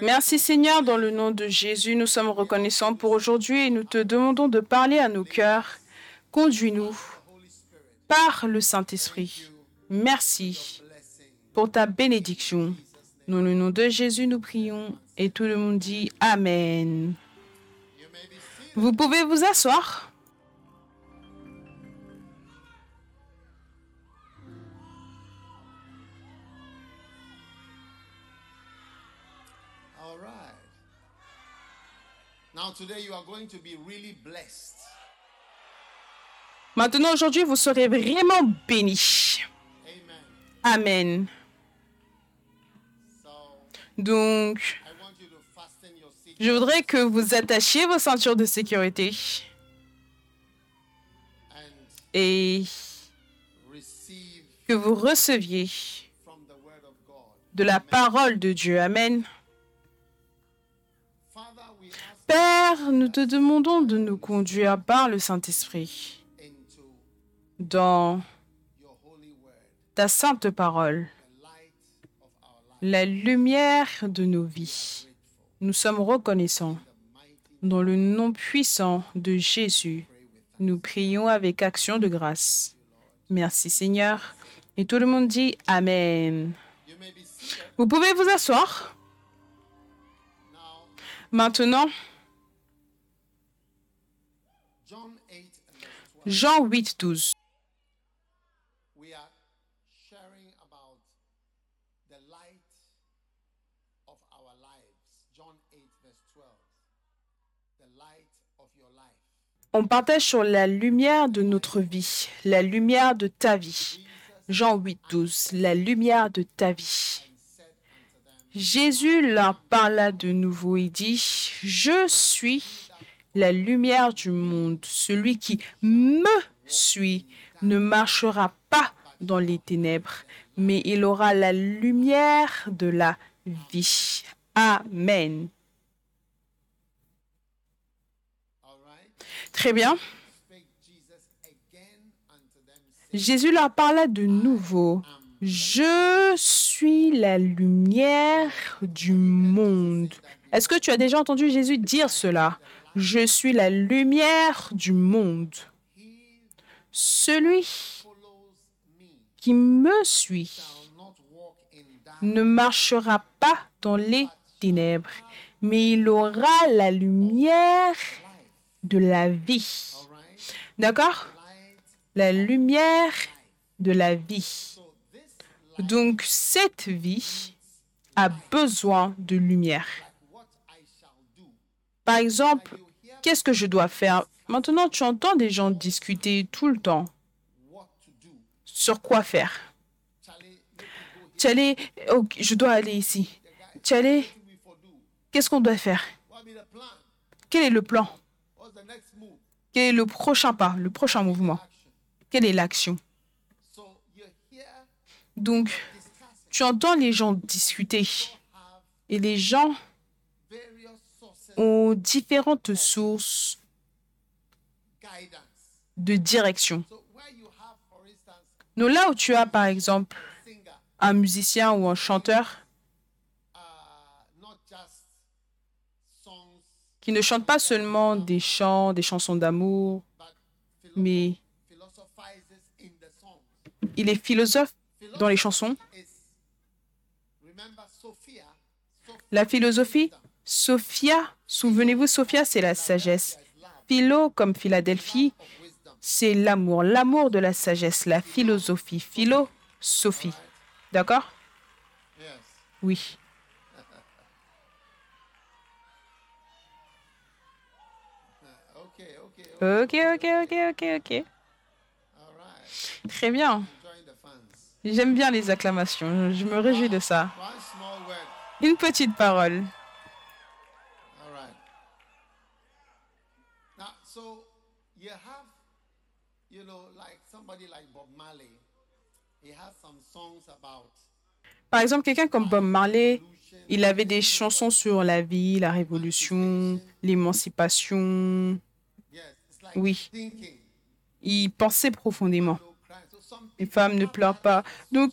Merci Seigneur, dans le nom de Jésus, nous sommes reconnaissants pour aujourd'hui et nous te demandons de parler à nos cœurs. Conduis-nous par le Saint-Esprit. Merci pour ta bénédiction. Dans le nom de Jésus, nous prions et tout le monde dit Amen. Vous pouvez vous asseoir. Now, today you are going to be really blessed. Maintenant, aujourd'hui, vous serez vraiment bénis. Amen. Amen. So, Donc, I want you to fasten your seat je voudrais que vous attachiez vos ceintures de sécurité et que vous receviez from the Word of God. de la parole de Dieu. Amen. Père, nous te demandons de nous conduire par le Saint-Esprit dans ta sainte parole, la lumière de nos vies. Nous sommes reconnaissants. Dans le nom puissant de Jésus, nous prions avec action de grâce. Merci Seigneur. Et tout le monde dit Amen. Vous pouvez vous asseoir. Maintenant, of your life. On partage sur la lumière de notre vie, la lumière de ta vie. Jean 8, 12. La lumière de ta vie. Jésus leur parla de nouveau et dit, Je suis la lumière du monde. Celui qui me suit ne marchera pas dans les ténèbres, mais il aura la lumière de la vie. Amen. Très bien. Jésus leur parla de nouveau. Je suis la lumière du monde. Est-ce que tu as déjà entendu Jésus dire cela? Je suis la lumière du monde. Celui qui me suit ne marchera pas dans les ténèbres, mais il aura la lumière de la vie. D'accord? La lumière de la vie. Donc cette vie a besoin de lumière. Par exemple, qu'est-ce que je dois faire? Maintenant, tu entends des gens discuter tout le temps sur quoi faire? Tu je dois aller ici. Tu qu'est-ce qu'on doit faire? Quel est le plan? Quel est le prochain pas, le prochain mouvement? Quelle est l'action? Donc, tu entends les gens discuter et les gens ont différentes sources de direction. Donc là où tu as par exemple un musicien ou un chanteur qui ne chante pas seulement des chants, des chansons d'amour, mais il est philosophe dans les chansons. La philosophie, Sophia, souvenez-vous, Sophia, c'est la sagesse. Philo, comme Philadelphie, c'est l'amour, l'amour de la sagesse, la philosophie, philosophie. D'accord? Yes. Oui. Ok, ok, ok, ok, ok. Très bien. J'aime bien les acclamations. Je me réjouis de ça. Une petite parole. All right. Now, so you have, you know, like somebody like Bob Marley. He has some songs about Par exemple, quelqu'un comme Bob Marley, il avait des chansons sur la vie, la révolution, l'émancipation. Oui. Il pensait profondément. Les femmes ne pleurent pas. Donc.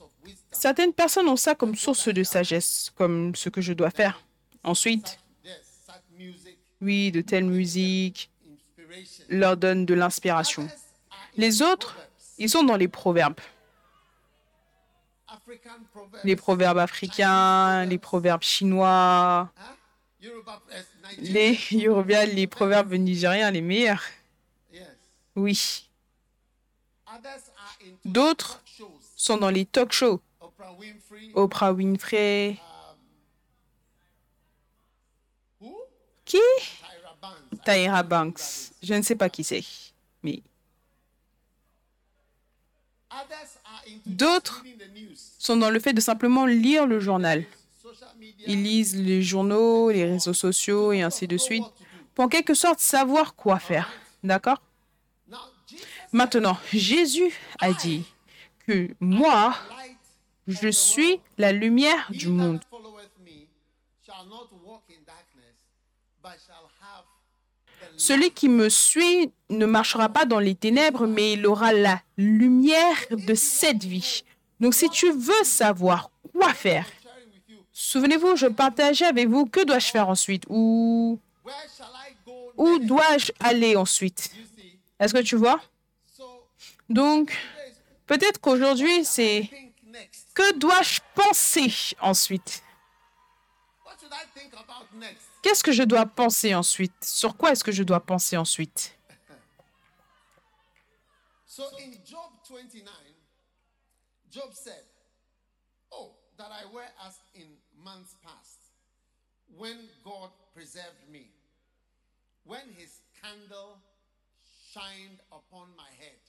Certaines personnes ont ça comme source de sagesse, comme ce que je dois faire. Ensuite, oui, de telle musique inspiration. leur donne de l'inspiration. Les autres, ils sont dans les proverbes. Les proverbes africains, les proverbes chinois? Yoruba, yes, Nigerian. les yorubiens, les proverbes nigériens, les meilleurs. Oui. D'autres sont dans les talk shows. Oprah Winfrey. Who? Qui? Tyra Banks. Je ne sais pas qui c'est. Mais Others are into D'autres sont dans le fait de simplement lire le journal. Ils lisent les journaux, les réseaux sociaux et ainsi de suite pour en quelque sorte savoir quoi faire. D'accord? Maintenant, Jésus a dit que moi, je suis la lumière du monde. Celui qui me suit ne marchera pas dans les ténèbres, mais il aura la lumière de cette vie. Donc si tu veux savoir quoi faire, souvenez-vous, je partageais avec vous que dois-je faire ensuite? Ou où dois-je aller ensuite? Est-ce que tu vois? Donc, peut-être qu'aujourd'hui, c'est que dois-je penser ensuite? Qu'est-ce que je dois penser ensuite? Sur quoi est-ce que je dois penser ensuite? So in Job 29, Job said, Oh, that I were as in months past, when God preserved me, when his candle shined upon my head.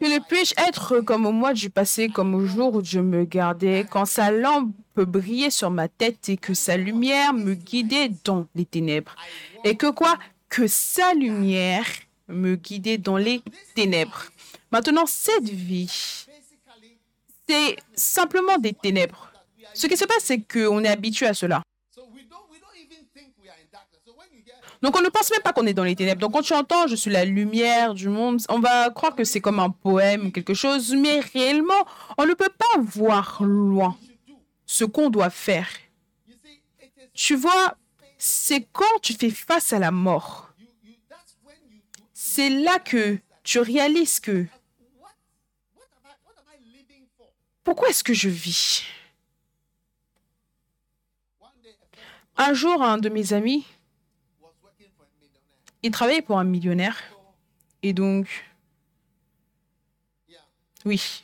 Que ne my puis-je être comme au mois du passé, comme au jour où Dieu me gardait, quand sa lampe brillait sur ma tête et que sa lumière me guidait dans les ténèbres? Et que quoi? Que sa lumière me guidait dans les ténèbres. Maintenant, cette vie, c'est simplement des ténèbres. Ce qui se passe, c'est qu'on est habitué à cela. Donc on ne pense même pas qu'on est dans les ténèbres. Donc quand tu entends je suis la lumière du monde, on va croire que c'est comme un poème ou quelque chose, mais réellement, on ne peut pas voir loin ce qu'on doit faire. Tu vois, c'est quand tu fais face à la mort. C'est là que tu réalises que pourquoi est-ce que je vis? Un jour, un de mes amis, il travaillait pour un millionnaire. Et donc, oui,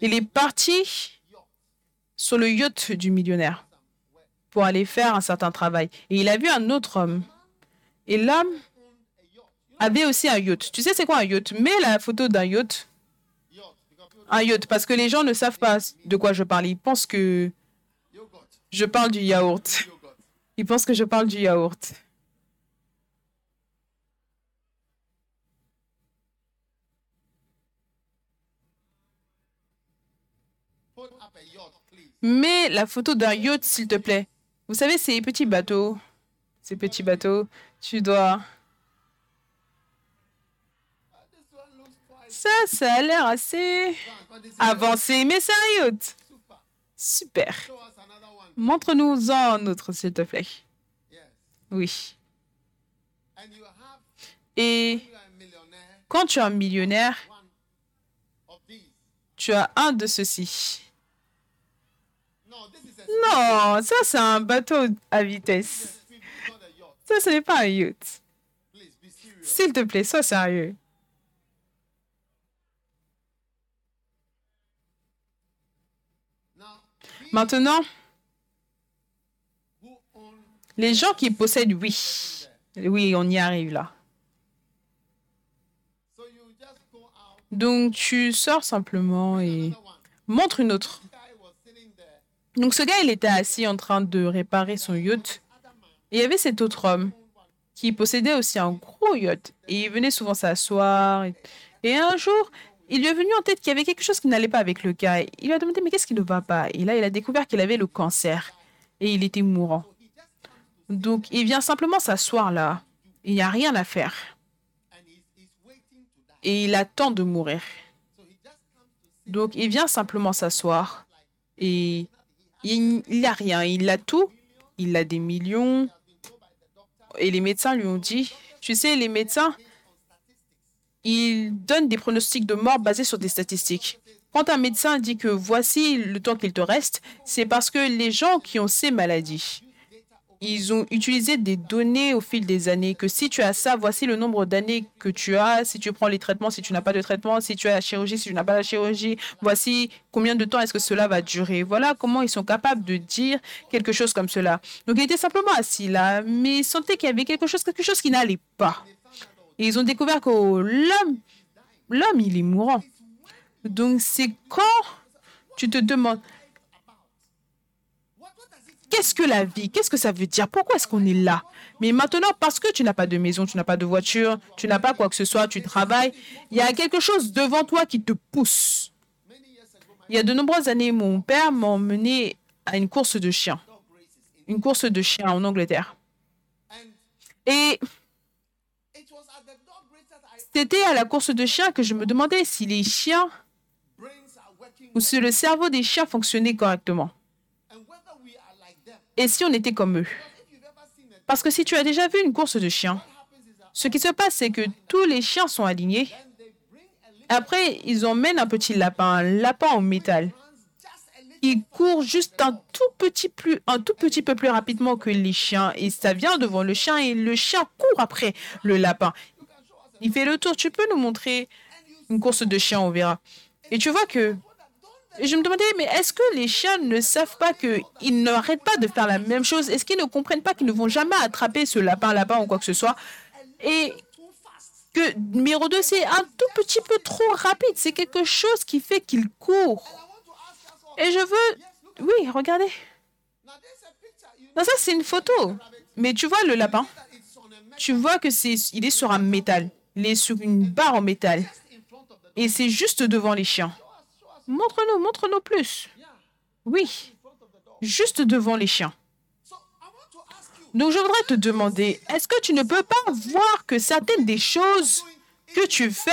il est parti sur le yacht du millionnaire pour aller faire un certain travail. Et il a vu un autre homme. Et l'homme avait aussi un yacht. Tu sais c'est quoi un yacht? Mets la photo d'un yacht. Un yacht, parce que les gens ne savent pas de quoi je parle. Ils pensent que je parle du yaourt. Ils pensent que je parle du yaourt. Mets la photo d'un yacht, s'il te plaît. Vous savez, ces petits bateaux, ces petits bateaux, tu dois... Ça, ça a l'air assez avancé, mais c'est un yacht. Super. Montre-nous un autre, s'il te plaît. Oui. Et quand tu es un millionnaire, tu as un de ceux-ci. Non, ça c'est un bateau à vitesse. Ça, ce n'est pas un yacht. S'il te plaît, sois sérieux. Now, these Maintenant, les gens qui possèdent, oui. Oui, on y arrive là. Donc, tu sors simplement et montre une autre. Donc, ce gars, il était assis en train de réparer son yacht. Et il y avait cet autre homme qui possédait aussi un gros yacht. Et il venait souvent s'asseoir. Et un jour, il lui est venu en tête qu'il y avait quelque chose qui n'allait pas avec le gars. Il lui a demandé, mais qu'est-ce qui ne va pas? Et là, il a découvert qu'il avait le cancer. Et il était mourant. Donc, il vient simplement s'asseoir là. Il n'y a rien à faire. et il attend de mourir. Donc il vient simplement s'asseoir et il n'a rien, il a tout, il a des millions. Et les médecins lui ont dit, tu sais, les médecins, ils donnent des pronostics de mort basés sur des statistiques. Quand un médecin dit que voici le temps qu'il te reste, c'est parce que les gens qui ont ces maladies, ils ont utilisé des données au fil des années, que si tu as ça, voici le nombre d'années que tu as, si tu prends les traitements, si tu n'as pas de traitement, si tu as la chirurgie, si tu n'as pas la chirurgie, voici combien de temps est-ce que cela va durer. Voilà comment ils sont capables de dire quelque chose comme cela. Donc il était simplement assis là, mais il sentait qu'il y avait quelque chose, quelque chose qui n'allait pas. Et ils ont découvert que l'homme, l'homme, il est mourant. Donc c'est quand tu te demandes, Qu'est-ce que la vie Qu'est-ce que ça veut dire? Pourquoi est-ce qu'on est là? Mais maintenant, parce que tu n'as pas de maison, tu n'as pas de voiture, tu n'as pas quoi que ce soit, tu travailles, il y a quelque chose devant toi qui te pousse. Il y a de nombreuses années, mon père m'a emmené à une course de chiens. Une course de chiens en Angleterre. Et c'était à la course de chiens que je me demandais si les chiens ou si le cerveau des chiens fonctionnait correctement et si on était comme eux. Parce que si tu as déjà vu une course de chiens, ce qui se passe, c'est que tous les chiens sont alignés. Après, ils emmènent un petit lapin, un lapin en métal. Il court juste un tout petit un tout petit peu plus rapidement que les chiens et ça vient devant le chien et le chien court après le lapin. Il fait le tour. Tu peux nous montrer une course de chiens, on verra. Et tu vois que je me demandais, mais est-ce que les chiens ne savent pas qu'ils n'arrêtent pas de faire la même chose? Est-ce qu'ils ne comprennent pas qu'ils ne vont jamais attraper ce lapin-lapin ou quoi que ce soit? Et que numéro 2, c'est un tout petit peu trop rapide. C'est quelque chose qui fait qu'il court. Et je veux... Oui, regardez. Non, ça, c'est une photo. Mais tu vois le lapin Tu vois que c'est, il est sur un métal. Il est sur une barre en métal. Et c'est juste devant les chiens. Montre-nous, montre-nous plus. Oui, juste devant les chiens. Donc je voudrais te demander, est-ce que tu ne peux pas voir que certaines des choses que tu fais,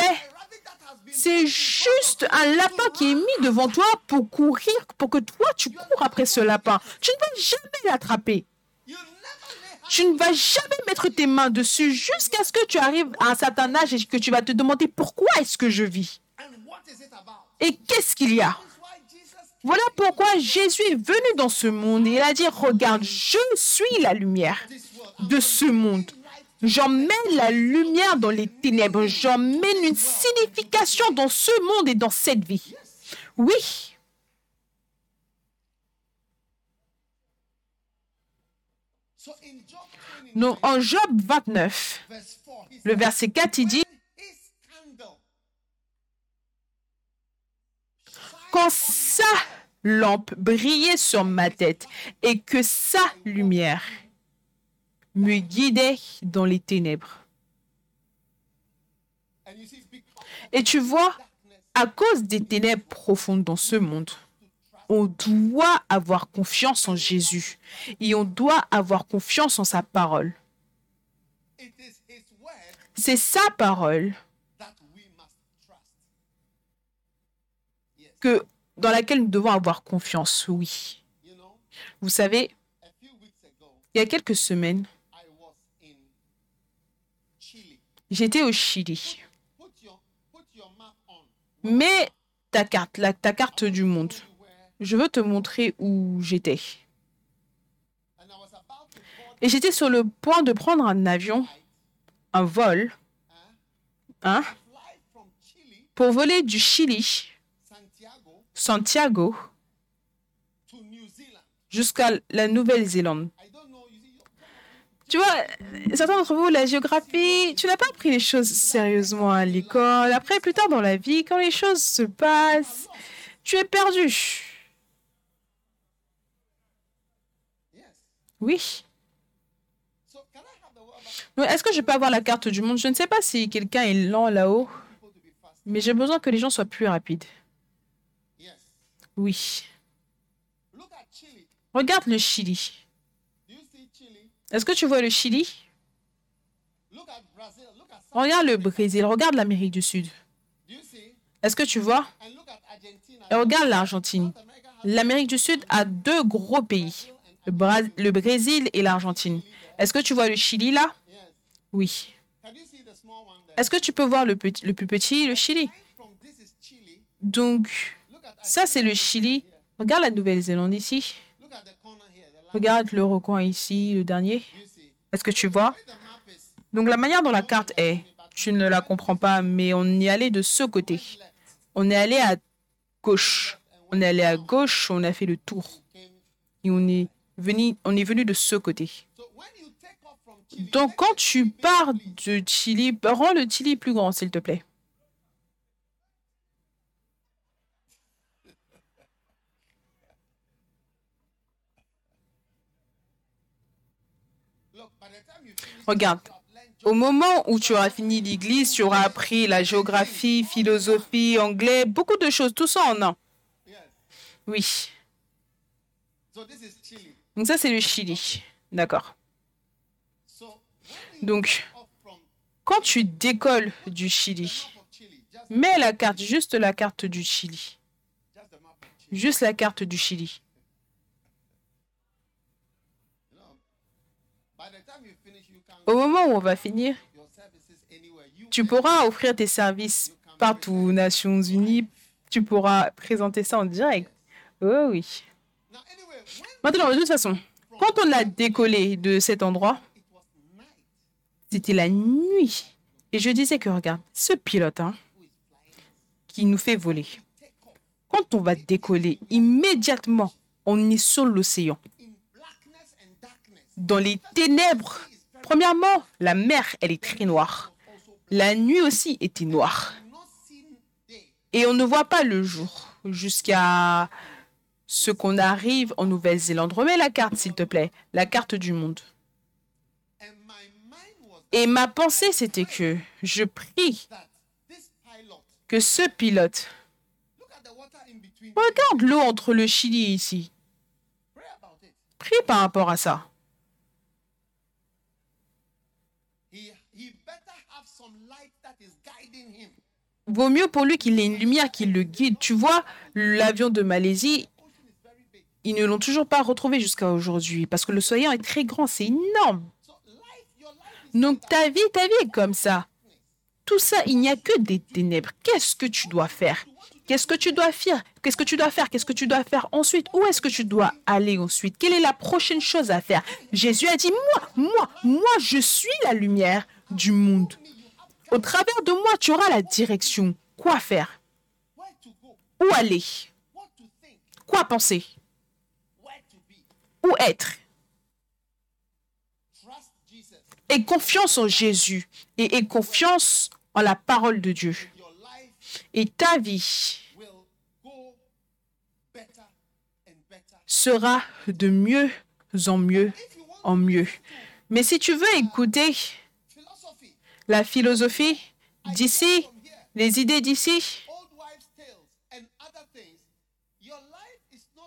c'est juste un lapin qui est mis devant toi pour courir, pour que toi tu cours après ce lapin? Tu ne vas jamais l'attraper. Tu ne vas jamais mettre tes mains dessus jusqu'à ce que tu arrives à un certain âge et que tu vas te demander pourquoi est-ce que je vis. Et qu'est-ce qu'il y a? Voilà pourquoi Jésus est venu dans ce monde et il a dit, regarde, je suis la lumière de ce monde. J'emmène la lumière dans les ténèbres. J'emmène une signification dans ce monde et dans cette vie. Oui. Donc, en Job 29, le verset 4, il dit, quand sa lampe brillait sur ma tête et que sa lumière me guidait dans les ténèbres. Et tu vois, à cause des ténèbres profondes dans ce monde, on doit avoir confiance en Jésus et on doit avoir confiance en sa parole. C'est sa parole que, dans laquelle nous devons avoir confiance, oui. Vous savez, il y a quelques semaines, j'étais au Chili. Mais ta carte, la, ta carte du monde, je veux te montrer où j'étais. Et j'étais sur le point de prendre un avion, un vol, hein, pour voler du Chili Santiago jusqu'à la Nouvelle-Zélande. Tu vois, certains d'entre vous, la géographie, tu n'as pas pris les choses sérieusement à l'école. Après, plus tard dans la vie, quand les choses se passent, tu es perdu. Oui. Est-ce que je peux avoir la carte du monde? Je ne sais pas si quelqu'un est lent là-haut, mais j'ai besoin que les gens soient plus rapides. Oui. Regarde le Chili. Est-ce que tu vois le Chili? Regarde le Brésil, regarde l'Amérique du Sud. Est-ce que tu vois? Et regarde l'Argentine. L'Amérique du Sud a deux gros pays, le, Brésil et l'Argentine. Est-ce que tu vois le Chili là? Oui. Est-ce que tu peux voir le, le plus petit, le Chili? Donc, ça c'est le Chili. Regarde la Nouvelle-Zélande ici. Regarde le recoin ici, le dernier. Est-ce que tu vois? Donc la manière dont la carte est, tu ne la comprends pas, mais on y allait de ce côté. On est allé à gauche. On est allé à gauche, on a fait le tour. Et on est on est venu de ce côté. Donc quand tu pars de Chili, rends le Chili plus grand, s'il te plaît. Regarde. Au moment où tu auras fini l'église, tu auras appris la géographie, philosophie, anglais, beaucoup de choses, tout ça en un. Oui. Donc ça, c'est le Chili. D'accord. Donc, quand tu décolles du Chili, mets la carte, juste la carte du Chili. Juste la carte du Chili. Au moment où on va finir, tu pourras offrir tes services partout aux Nations Unies. Tu pourras présenter ça en direct. Oh oui. Maintenant, de toute façon, quand on a décollé de cet endroit, c'était la nuit. Et je disais que, regarde, ce pilote hein, qui nous fait voler, quand on va décoller, immédiatement, on est sur l'océan. Dans les ténèbres, premièrement, la mer, elle est très noire. La nuit aussi était noire. Et on ne voit pas le jour jusqu'à ce qu'on arrive en Nouvelle-Zélande. Remets la carte, s'il te plaît, la carte du monde. Et ma pensée, c'était que je prie que ce pilote regarde l'eau entre le Chili et ici. Prie par rapport à ça. Vaut mieux pour lui qu'il ait une lumière qui le guide. Tu vois, l'avion de Malaisie, ils ne l'ont toujours pas retrouvé jusqu'à aujourd'hui parce que l'océan est très grand, c'est énorme. Donc ta vie, ta vie est comme ça. Tout ça, il n'y a que des ténèbres. Qu'est-ce que tu dois faire? Qu'est-ce que tu dois faire? Qu'est-ce que tu dois faire? Qu'est-ce que tu dois faire ensuite? Où est-ce que tu dois aller ensuite? Quelle est la prochaine chose à faire? Jésus a dit, moi, moi, moi, je suis la lumière du monde. Au travers de moi, tu auras la direction. Quoi faire? Où aller? Quoi penser? Où être. Et confiance en Jésus. Et aie confiance en la parole de Dieu. Et ta vie sera de mieux en mieux en mieux. Mais si tu veux écouter la philosophie d'ici, les idées d'ici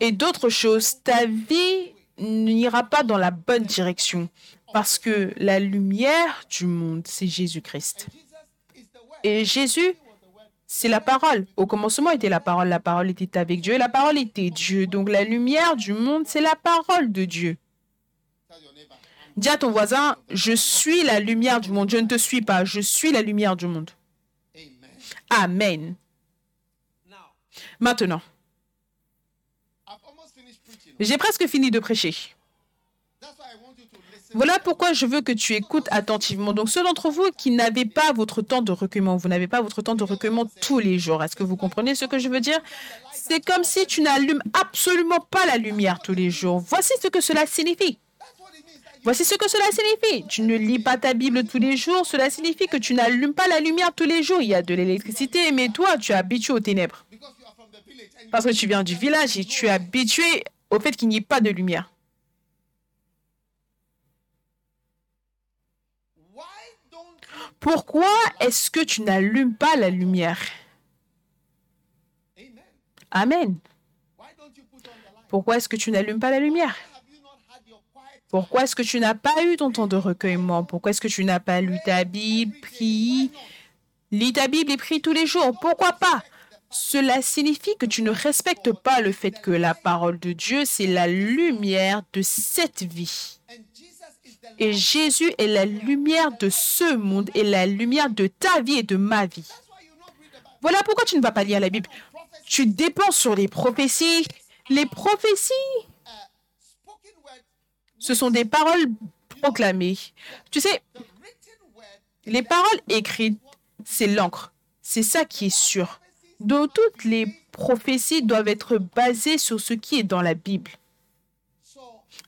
et d'autres choses, ta vie n'ira pas dans la bonne direction parce que la lumière du monde, c'est Jésus-Christ. Et Jésus, c'est la parole. Au commencement était la parole, la parole était avec Dieu la parole était Dieu. Donc la lumière du monde, c'est la parole de Dieu. Dis à ton voisin, je suis la lumière du monde. Je ne te suis pas, je suis la lumière du monde. Amen. Maintenant, j'ai presque fini de prêcher. Voilà pourquoi je veux que tu écoutes attentivement. Donc ceux d'entre vous qui n'avez pas votre temps de recueillement, vous n'avez pas votre temps de recueillement tous les jours. Est-ce que vous comprenez ce que je veux dire? C'est comme si tu n'allumes absolument pas la lumière tous les jours. Voici ce que cela signifie. Voici ce que cela signifie. Tu ne lis pas ta Bible tous les jours. Cela signifie que tu n'allumes pas la lumière tous les jours. Il y a de l'électricité, mais toi, tu es habitué aux ténèbres. Parce que tu viens du village et tu es habitué au fait qu'il n'y ait pas de lumière. Pourquoi est-ce que tu n'allumes pas la lumière? Amen. Pourquoi est-ce que tu n'allumes pas la lumière? Pourquoi est-ce que tu n'as pas eu ton temps de recueillement Pourquoi est-ce que tu n'as pas lu ta Bible, prié? Lis ta Bible et prie tous les jours. Pourquoi pas? Cela signifie que tu ne respectes pas le fait que la parole de Dieu, c'est la lumière de cette vie. Et Jésus est la lumière de ce monde et la lumière de ta vie et de ma vie. Voilà pourquoi tu ne vas pas lire la Bible. Tu dépends sur les prophéties. Les prophéties, ce sont des paroles proclamées. Tu sais, les paroles écrites, c'est l'encre. C'est ça qui est sûr. Donc toutes les prophéties doivent être basées sur ce qui est dans la Bible.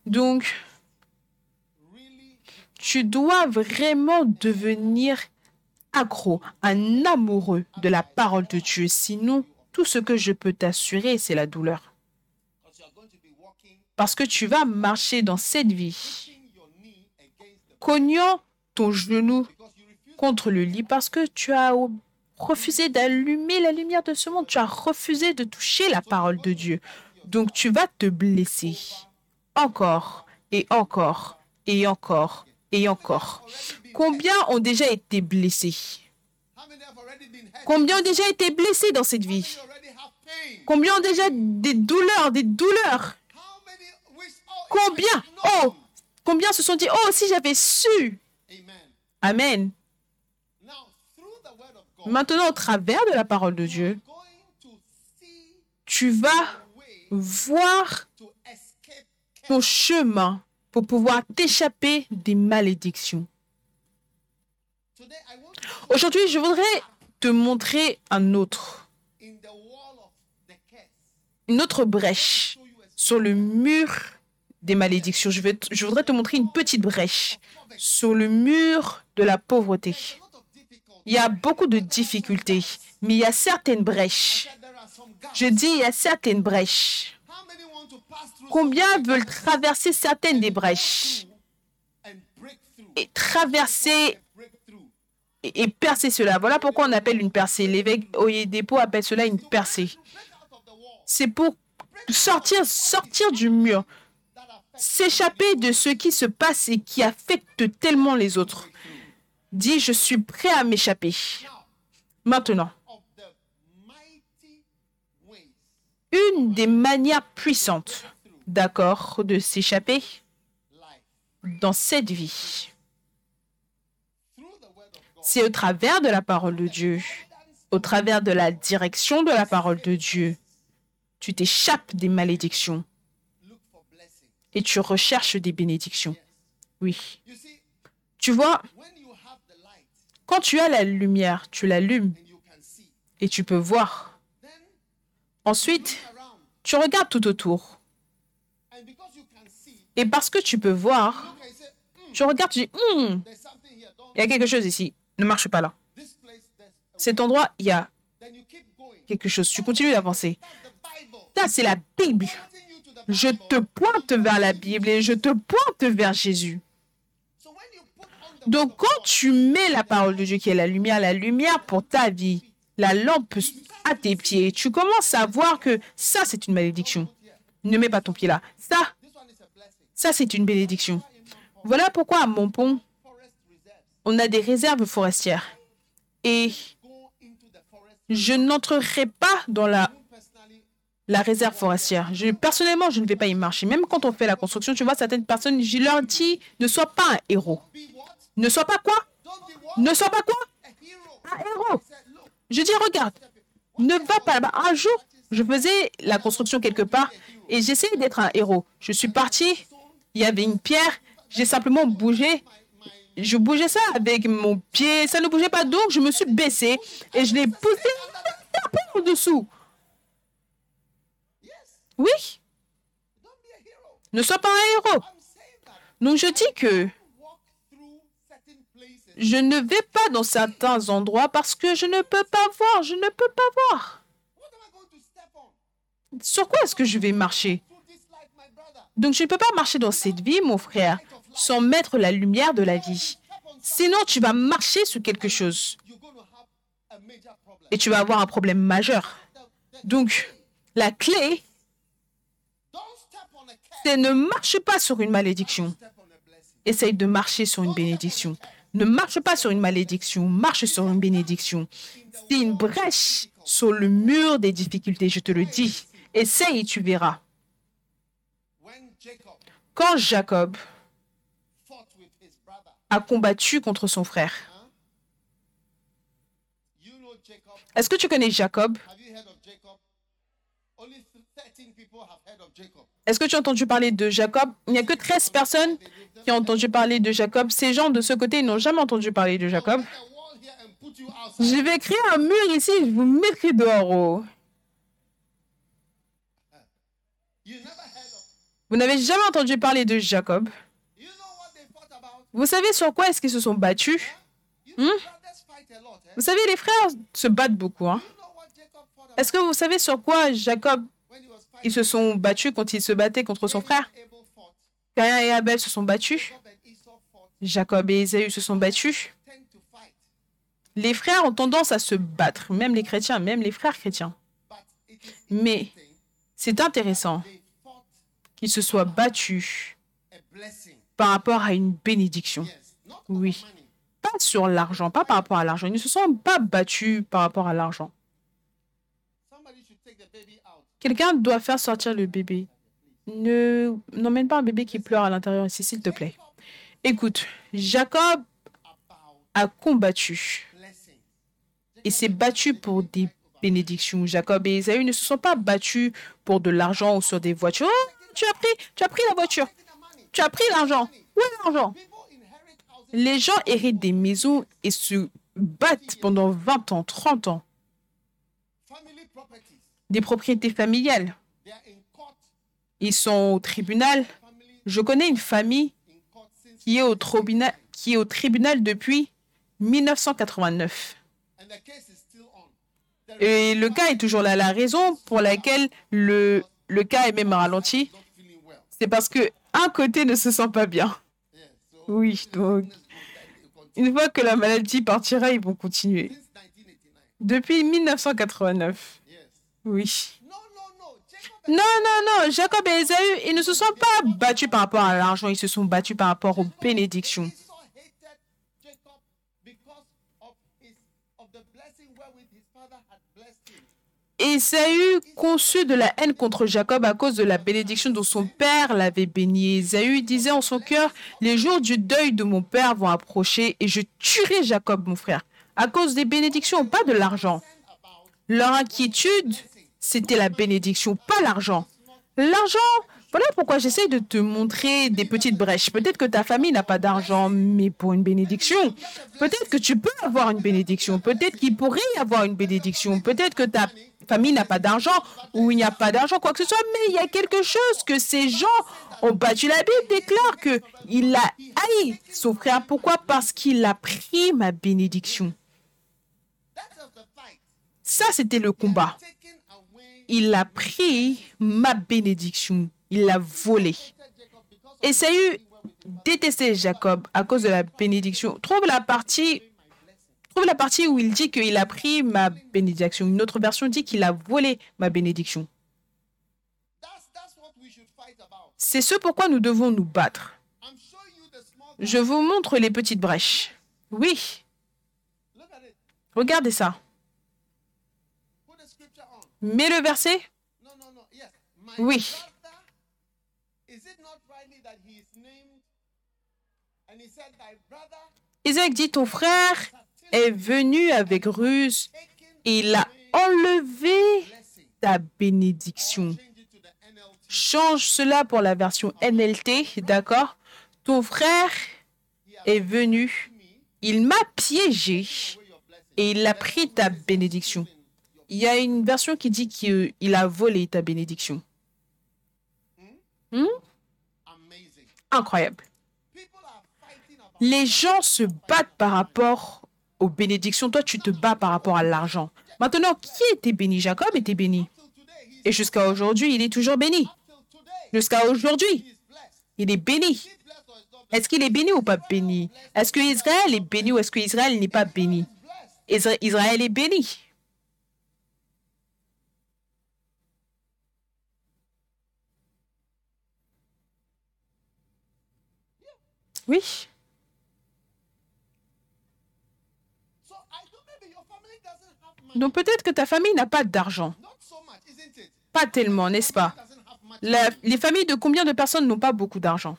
Donc, tu dois vraiment devenir accro, un amoureux de la parole de Dieu. Sinon, tout ce que je peux t'assurer, c'est la douleur. Parce que tu vas marcher dans cette vie, cognant ton genou contre le lit parce que tu as refusé d'allumer la lumière de ce monde. Tu as refusé de toucher la parole de Dieu. Donc tu vas te blesser encore et encore et encore et encore. Combien ont déjà été blessés? Combien ont déjà été blessés dans cette vie? Combien ont déjà des douleurs, des douleurs? Combien? Oh Combien se sont dit, oh, si j'avais su? Amen Amen. now through the word of God Maintenant, au travers de la parole de Dieu, tu vas voir ton chemin pour pouvoir t'échapper des malédictions. Aujourd'hui, je voudrais te montrer un autre, une autre brèche sur le mur des malédictions. Je, je voudrais te montrer une petite brèche sur le mur de la pauvreté. Il y a beaucoup de difficultés, mais il y a certaines brèches. Je dis, il y a certaines brèches. Combien veulent traverser certaines des brèches et traverser et percer cela? Voilà pourquoi on appelle une percée. L'évêque Oyedepo appelle cela une percée. C'est pour sortir, sortir du mur, s'échapper de ce qui se passe et qui affecte tellement les autres. Dis, je suis prêt à m'échapper. Maintenant, une des manières puissantes, d'accord, de s'échapper dans cette vie, c'est au travers de la parole de Dieu, au travers de la direction de la parole de Dieu. Tu t'échappes des malédictions et tu recherches des bénédictions. Oui. Tu vois, when you have the light quand tu as la lumière, tu l'allumes et tu peux voir. Ensuite, tu regardes tout autour. Et parce que tu peux voir, look and say "Hmm, tu regardes, tu dis, don't il y a quelque chose ici. Ne marche pas là. Cet endroit, il y a quelque chose. Tu continues d'avancer. Ça, c'est la Bible. Je te pointe vers la Bible et je te pointe vers Jésus. so when you put on the Donc, quand tu mets la parole de Dieu qui est la lumière, la lumière pour ta vie, la lampe à tes pieds, tu commences à voir que ça, c'est une malédiction. Ne mets pas ton pied là. Ça, ça, c'est une bénédiction. Voilà pourquoi à Montpont, on a des réserves forestières. Et je n'entrerai pas dans la, réserve forestière. Personnellement, je ne vais pas y marcher. Même quand on fait la construction, tu vois, certaines personnes, je leur dis, ne sois pas un héros. Ne sois pas quoi? Ne sois pas quoi? Un héros. Je dis, regarde, ne va pas là-bas. Un jour, je faisais la construction quelque part et j'essayais d'être un héros. Je suis parti, il y avait une pierre, j'ai simplement bougé. Je bougeais ça avec mon pied, ça ne bougeait pas donc je me suis baissé et je l'ai poussé en dessous. Oui, ne sois pas un héros. Donc je dis que je ne vais pas dans certains endroits parce que je ne peux pas voir, je ne peux pas voir. Sur quoi est-ce que je vais marcher? Donc je ne peux pas marcher dans cette vie, mon frère, sans mettre la lumière de la vie. Sinon, tu vas marcher sur quelque chose et tu vas avoir un problème majeur. Donc, la clé, c'est ne marche pas sur une malédiction. Essaye de marcher sur une bénédiction. Ne marche pas sur une malédiction, marche sur une bénédiction. C'est une brèche sur le mur des difficultés, je te le dis. Essaye et tu verras. Quand Jacob a combattu contre son frère, est-ce que tu connais Jacob Have you heard of Jacob? Only 13 people have heard of Jacob. Est-ce que tu as entendu parler de Jacob? Il n'y a que 13 personnes qui ont entendu parler de Jacob. Ces gens de ce côté n'ont jamais entendu parler de Jacob. Je vais créer un mur ici, je vous mettrai dehors. oh. Vous n'avez jamais entendu parler de Jacob. Vous savez sur quoi est-ce qu'ils se sont battus? Eh? Vous savez, les frères se battent beaucoup. hein. Est-ce que vous savez sur quoi Jacob, when he was fighting? Ils se sont battus quand il se battait contre son frère. Caïn et Abel se sont battus. Jacob et Ésaü se sont battus. Les frères ont tendance à se battre, même les chrétiens, même les frères chrétiens. Mais c'est intéressant qu'ils se soient battus par rapport à une bénédiction. Oui. Pas sur l'argent, pas par rapport à l'argent. Ils ne se sont pas battus par rapport à l'argent. Quelqu'un doit faire sortir le bébé. Ne n'emmène pas un bébé qui pleure à l'intérieur ici, s'il te plaît. Écoute, Jacob a combattu et s'est battu pour des bénédictions. Jacob et Ésaü ne se sont pas battus pour de l'argent ou sur des voitures. Oh, tu as pris, tu as pris la voiture. Tu as pris l'argent. Où est l'argent? Les gens héritent des maisons et se battent pendant 20 ans, 30 ans. Des propriétés familiales. Ils sont au tribunal. Je connais une famille qui est au tribunal, depuis 1989. And the case is still on. The Et le cas est toujours là. La raison pour laquelle le, le cas est même ralenti, c'est parce que un côté ne se sent pas bien. Oui, donc une fois que la maladie partira, ils vont continuer. Since 1989. Depuis 1989. Oui. Non, non, non. Jacob et Esaü, ils ne se sont pas battus par rapport à l'argent, ils se sont battus par rapport aux bénédictions. Ésaü conçut de la haine contre Jacob à cause de la bénédiction dont son père l'avait béni. Ésaü disait en son cœur, les jours du deuil de mon père vont approcher et je tuerai Jacob, mon frère, à cause des bénédictions, pas de l'argent. Leur inquiétude, c'était la bénédiction, pas l'argent. L'argent, voilà pourquoi j'essaie de te montrer des petites brèches. Peut-être que ta famille n'a pas d'argent, mais pour une bénédiction. Peut-être que tu peux avoir une bénédiction. Peut-être qu'il pourrait y avoir une bénédiction. Peut-être que ta famille n'a pas d'argent ou il n'y a pas d'argent, quoi que ce soit, mais il y a quelque chose que ces gens ont battu. La Bible déclare que il a haï son frère. Pourquoi? Parce qu'il a pris ma bénédiction. Ça, c'était le combat. Il a pris ma bénédiction, il l'a volée. Esaü détestait Jacob à cause de la bénédiction. Trouve la partie, trouve la partie où il dit qu'il a pris ma bénédiction. Une autre version dit qu'il a volé ma bénédiction. C'est ce pourquoi nous devons nous battre. Je vous montre les petites brèches. Oui, regardez ça. Mets le verset? Oui. Isaac dit, ton frère est venu avec ruse. et il a enlevé ta bénédiction. Change cela pour la version NLT, d'accord? Ton frère est venu, il m'a piégé et il a pris ta bénédiction. Il y a une version qui dit qu'il a volé ta bénédiction. Amazing. Incroyable. Les gens se battent par rapport aux bénédictions. Toi, tu te bats par rapport à l'argent. Maintenant, qui était béni? Jacob était béni. Et jusqu'à aujourd'hui, il est toujours béni. Jusqu'à aujourd'hui, il est béni. Est-ce qu'il est béni ou pas béni? Est-ce que Israël est béni ou est-ce que Israël n'est pas béni? Israël est béni. Oui. Donc peut-être que ta famille n'a pas d'argent. Pas tellement, n'est-ce pas? La- Les familles de combien de personnes n'ont pas beaucoup d'argent?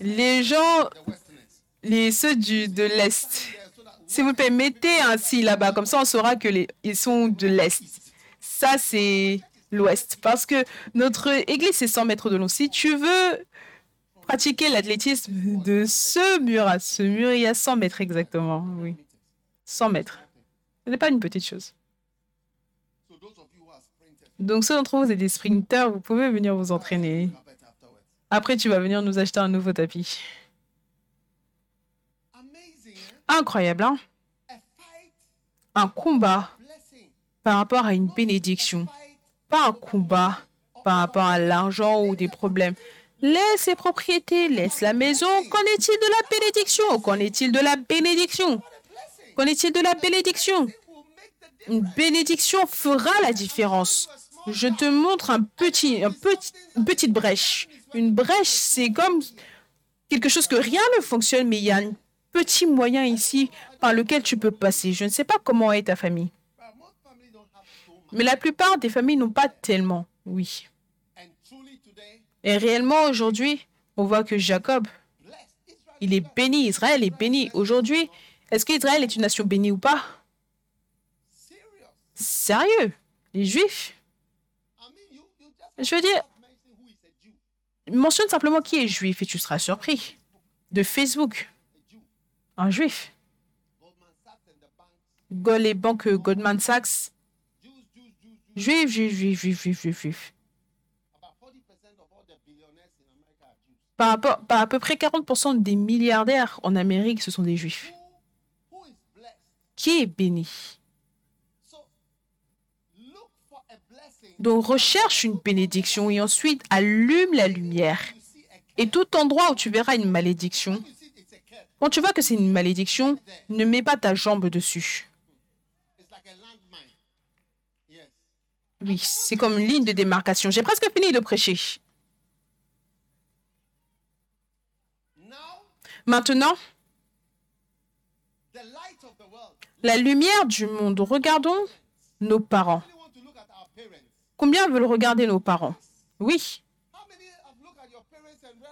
Les gens, les, ceux du, de l'Est. S'il vous plaît, mettez un si là-bas, comme ça on saura que les, ils sont de l'Est. Ça, c'est l'Ouest. Parce que notre église, c'est 100 mètres de long. Si tu veux pratiquer l'athlétisme de ce mur à ce mur, il y a 100 mètres exactement. Oui, 100 mètres. Ce n'est pas une petite chose. Donc, ceux d'entre vous, vous êtes des sprinteurs, vous pouvez venir vous entraîner. Après, tu vas venir nous acheter un nouveau tapis. Incroyable, hein? Un combat par rapport à une bénédiction. Pas un combat par rapport à l'argent ou des problèmes. Laisse les propriétés, laisse la maison. Qu'en est-il de la bénédiction? Qu'en est-il de la bénédiction? Qu'en est-il de la bénédiction? Une bénédiction fera la différence. Je te montre un petit, petit, une petite brèche. Une brèche, c'est comme quelque chose que rien ne fonctionne, mais il y a un petit moyen ici par lequel tu peux passer. Je ne sais pas comment est ta famille, mais la plupart des familles n'ont pas tellement. Oui. Et réellement, aujourd'hui, on voit que Jacob, il est béni. Israël est béni. Aujourd'hui, est-ce qu'Israël est une nation bénie ou pas? Sérieux? Les Juifs? Je veux dire, mentionne simplement qui est juif et tu seras surpris. De Facebook. Un juif. Les banques Goldman Sachs. Juif, juif, juif, juif, juif, juif, juif. Par, rapport, à peu près 40% des milliardaires en Amérique, ce sont des juifs. Qui est béni? Donc recherche une bénédiction et ensuite allume la lumière. Et tout endroit où tu verras une malédiction, quand tu vois que c'est une malédiction, ne mets pas ta jambe dessus. Oui, c'est comme une ligne de démarcation. J'ai presque fini de prêcher. Maintenant, la lumière du monde. Regardons nos parents. Combien veulent regarder nos parents? Oui.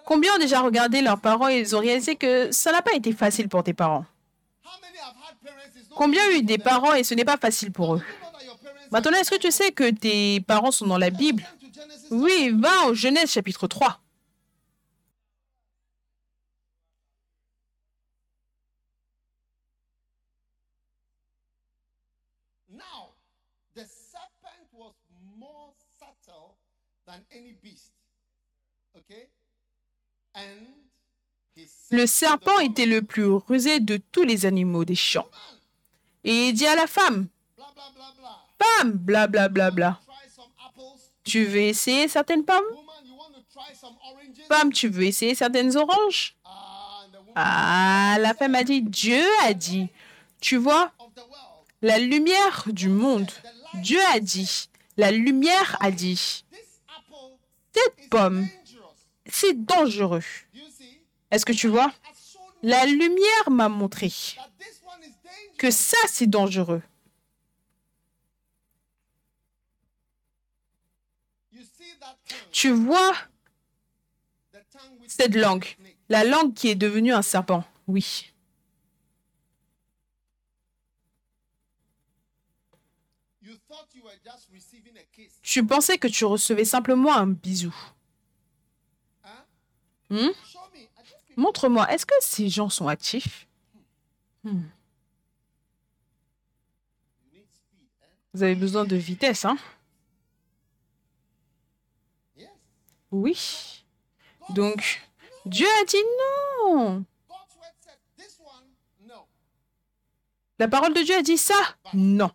Combien ont déjà regardé leurs parents et ils ont réalisé que ça n'a pas été facile pour tes parents? Combien ont eu des parents et ce n'est pas facile pour eux? Maintenant, est-ce que tu sais que tes parents sont dans la Bible? Oui, va en Genèse chapitre 3. Now, the serpent was more subtle than any beast. Okay? And he said Le serpent était le plus rusé de tous les animaux des champs. Et il dit à la femme, blah. Femme, bla bla tu veux essayer certaines pommes? Femme, tu veux essayer certaines oranges? Ah, Ah, la femme a dit, Dieu a dit, tu vois, la lumière du monde, Dieu a dit, la lumière a dit, cette pomme, c'est dangereux. Est-ce que tu vois? La lumière m'a montré que ça, c'est dangereux. Tu vois cette langue, la langue qui est devenue un serpent. Oui. Tu pensais que tu recevais simplement un bisou. Huh? Hmm? Montre-moi, est-ce que ces gens sont actifs? Hmm. Eh? Vous avez besoin de vitesse, hein? Oui. Donc, Dieu a dit non. La parole de Dieu a dit ça? Non.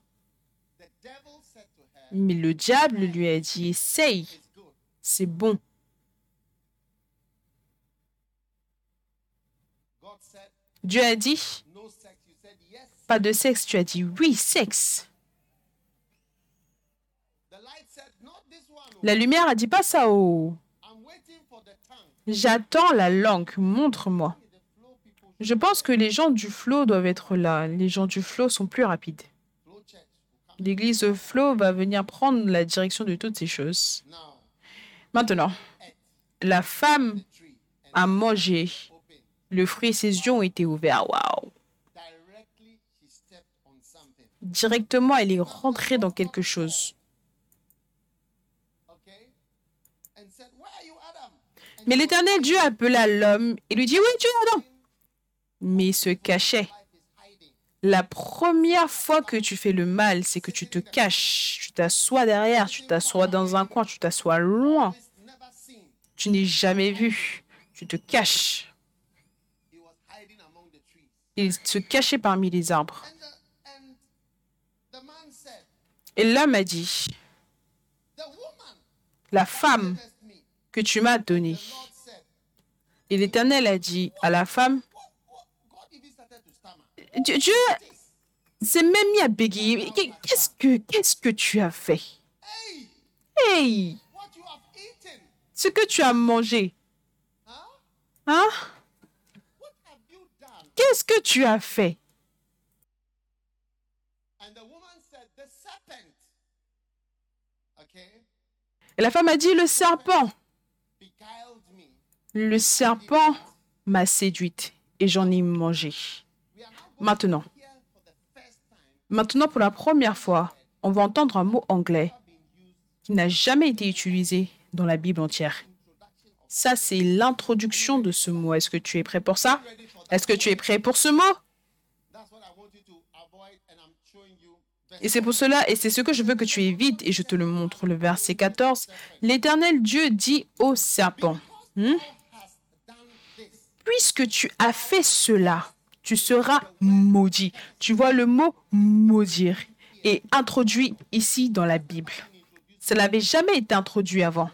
The devil said to her, Mais le diable lui a dit essaye, c'est bon. Dieu a dit pas de sexe, tu as dit oui, sexe. La lumière a dit pas ça oh. J'attends la langue, montre-moi. Je pense que les gens du flow doivent être là. Les gens du flow sont plus rapides. Flow Church will come. L'église flow va venir prendre la direction de toutes ces choses. Maintenant, la femme a mangé le fruit et ses yeux ont été ouverts. Directement, elle est rentrée dans quelque chose. Mais l'Éternel Dieu appela l'homme et lui dit, oui, tu es Adam. Mais il se cachait. La première fois que tu fais le mal, c'est que tu te caches. Tu t'assois derrière, tu t'assois dans un coin, tu t'assois loin. Tu n'es jamais vu. Tu te caches. Il se cachait parmi les arbres. Et l'homme a dit, la femme que tu m'as donnée. Et l'Éternel a dit à la femme, Dieu, s'est même mis à bégayer. Qu'est- Qu'est-ce que, qu'est-ce que tu as fait? Hey, ce que tu as mangé, hein? Qu'est-ce que tu as fait? Et la femme a dit, le serpent. Le serpent m'a séduite et j'en ai mangé. We are now going Maintenant, maintenant pour la première fois, on va entendre un mot anglais qui n'a jamais été utilisé dans la Bible entière. Ça, c'est l'introduction de ce mot. Est-ce que tu es prêt pour ça? Est-ce que tu es prêt pour ce mot? Et c'est pour cela, et c'est ce que je veux que tu évites, et je te le montre, le verset 14. L'Éternel Dieu dit au serpent, Hmm? Puisque tu as fait cela, tu seras maudit. Tu vois le mot maudire est introduit ici dans la Bible. Ça n'avait jamais été introduit avant.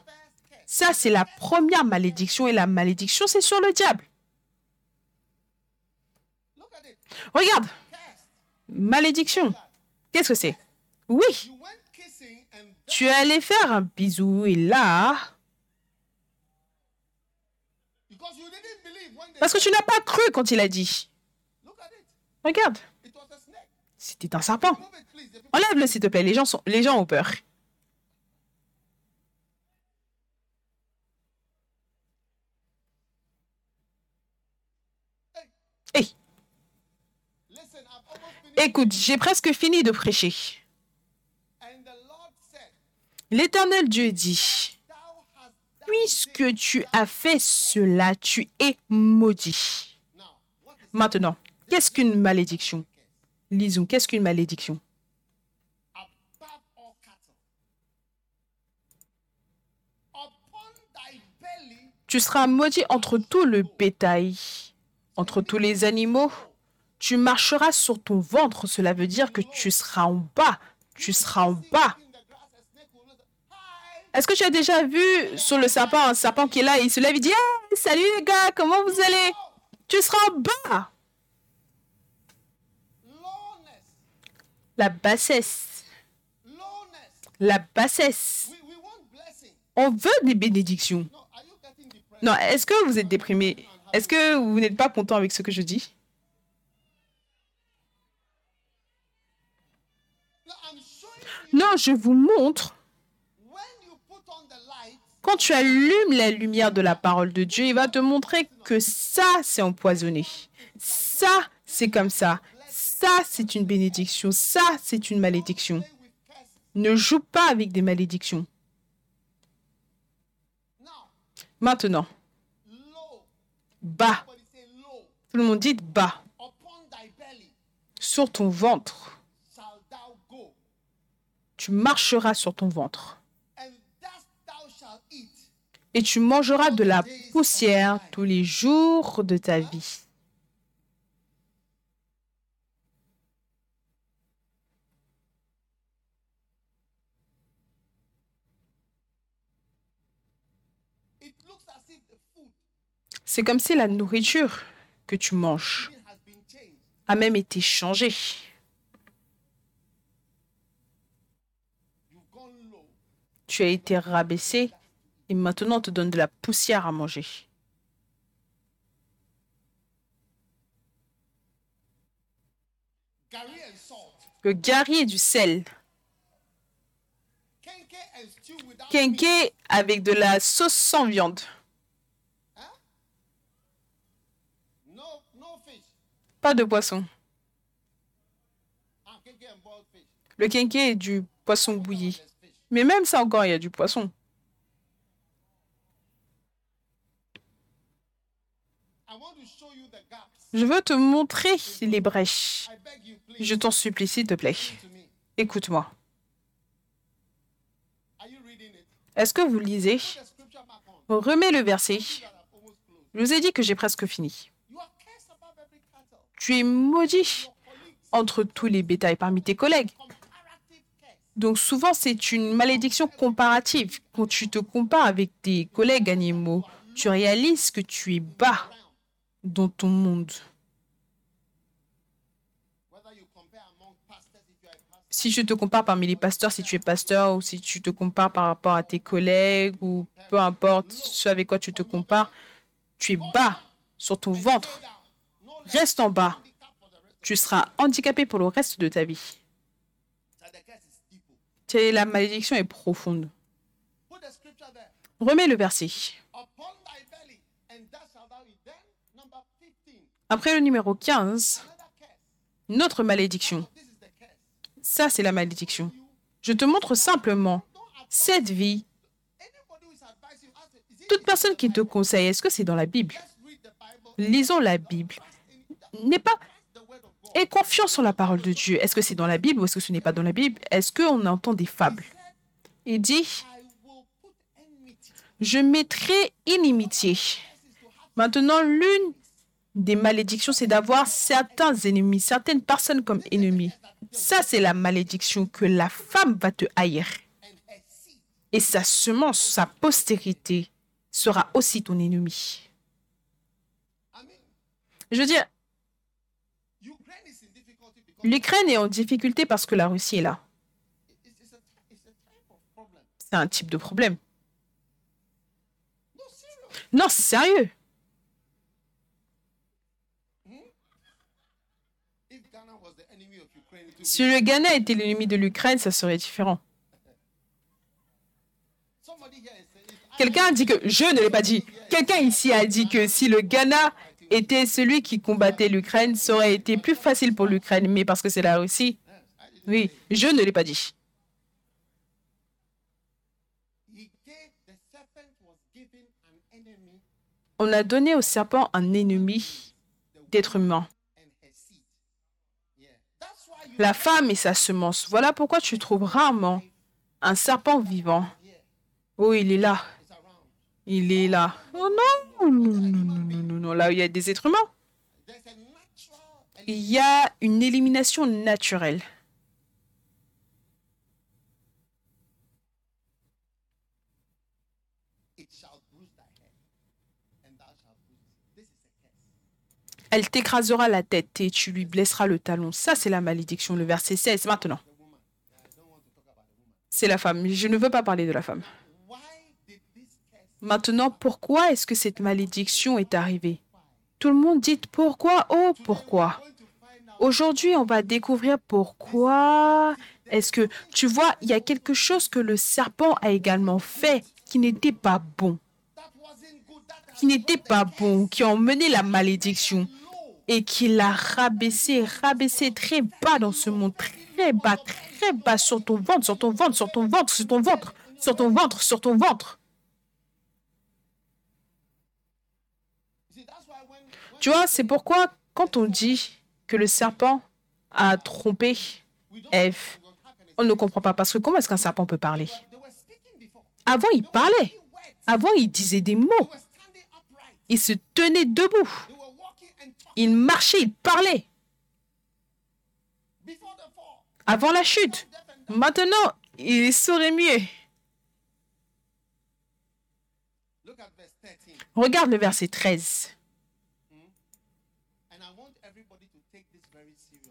Ça, c'est la première malédiction, et la malédiction, c'est sur le diable. Regarde, malédiction. Qu'est-ce que c'est? Oui, tu es allé faire un bisou, et là, parce que tu n'as pas cru quand il a dit. Regarde, c'était un serpent. Enlève-le, s'il te plaît, les gens, sont, les gens ont peur. Écoute, j'ai presque fini de prêcher. L'Éternel Dieu dit, puisque tu as fait cela, tu es maudit. Maintenant, qu'est-ce qu'une malédiction? Lisons, qu'est-ce qu'une malédiction? Tu seras maudit entre tout le bétail, entre tous les animaux. Tu marcheras sur ton ventre. Cela veut dire que tu seras en bas. Tu seras en bas. Est-ce que tu as déjà vu sur le serpent un serpent qui est là, il se lève, il dit Hey, Salut les gars, comment vous allez? Tu seras en bas. La bassesse. La bassesse. On veut des bénédictions. Non, est-ce que vous êtes déprimé? Est-ce que vous n'êtes pas content avec ce que je dis? Non, je vous montre. Quand tu allumes la lumière de la parole de Dieu, il va te montrer que ça, c'est empoisonné. Ça, c'est comme ça. Ça, c'est une bénédiction. Ça, c'est une malédiction. Ne joue pas avec des malédictions. Maintenant, bas. Tout le monde dit bas. Sur ton ventre. Tu marcheras sur ton ventre. Et tu mangeras de la poussière tous les jours de ta vie. It looks as if the food C'est comme si la nourriture que tu manges a même été changée. Tu as été rabaissé et maintenant on te donne de la poussière à manger. Le gari et du sel, kenke avec de la sauce sans viande, pas de poisson. Le kenke est du poisson bouilli. Mais même ça encore, il y a du poisson. Je veux te montrer les brèches. Je t'en supplie, s'il te plaît. Écoute-moi. Est-ce que vous lisez? Remets le verset. Je vous ai dit que j'ai presque fini. Tu es maudit entre tous les bétails parmi tes collègues. Donc souvent, c'est une malédiction comparative. Quand tu te compares avec tes collègues animaux, tu réalises que tu es bas dans ton monde. Si je te compare parmi les pasteurs, si tu es pasteur, ou si tu te compares par rapport à tes collègues, ou peu importe ce avec quoi tu te compares, tu es bas sur ton ventre. Reste en bas. Tu seras handicapé pour le reste de ta vie. La malédiction est profonde. Remets le verset. Upon thy belly, and thou shalt thou eat. Then, number 15. Après le numéro 15, Another curse. notre malédiction. Ça, c'est la malédiction. Je te montre simplement cette vie. Toute personne qui te conseille, est-ce que c'est dans la Bible? Lisons la Bible. N'est pas. Aie confiance en la parole de Dieu. Est-ce que c'est dans la Bible ou est-ce que ce n'est pas dans la Bible? Est-ce qu'on entend des fables? Il dit, je mettrai inimitié. Maintenant, l'une des malédictions, c'est d'avoir certains ennemis, certaines personnes comme ennemis. Ça, c'est la malédiction que la femme va te haïr. Et sa semence, sa postérité, sera aussi ton ennemi. Je veux dire, l'Ukraine est en difficulté parce que la Russie est là. C'est un type de problème. Non, sérieux. It would Si le Ghana était l'ennemi de l'Ukraine, ça serait différent. Quelqu'un a dit que je ne l'ai pas dit. Quelqu'un ici a dit que si le Ghana était celui qui combattait l'Ukraine, ça aurait été plus facile pour l'Ukraine. Mais parce que c'est la Russie, oui, je ne l'ai pas dit. On a donné au serpent un ennemi d'être humain. La femme et sa semence. Voilà pourquoi tu trouves rarement un serpent vivant. Oh, il est là. Il est là. Oh non, non, non, non. Là où il y a des êtres humains, il y a une élimination naturelle. Elle t'écrasera la tête et tu lui blesseras le talon. Ça, c'est la malédiction, le verset 16 maintenant. C'est la femme. Je ne veux pas parler de la femme. Maintenant, pourquoi est-ce que cette malédiction est arrivée? Tout le monde dit pourquoi? Oh, pourquoi Aujourd'hui, on va découvrir pourquoi. Est-ce que tu vois, il y a quelque chose que le serpent a également fait qui n'était pas bon, qui n'était pas bon, qui a emmené la malédiction et qui l'a rabaissé, rabaissé très bas dans ce monde, très bas, très bas sur ton ventre, sur ton ventre, sur ton ventre, sur ton ventre, sur ton ventre, sur ton ventre. You see, that's why when, when Tu vois, c'est pourquoi quand on dit que le serpent a trompé Ève, on ne comprend pas parce que comment est-ce qu'un serpent peut parler? Avant, il parlait. Avant, il disait des mots. Il se tenait debout. Il marchait, il parlait. Avant la chute. Maintenant, il saurait mieux. Look at verse 13. Regarde le verset 13.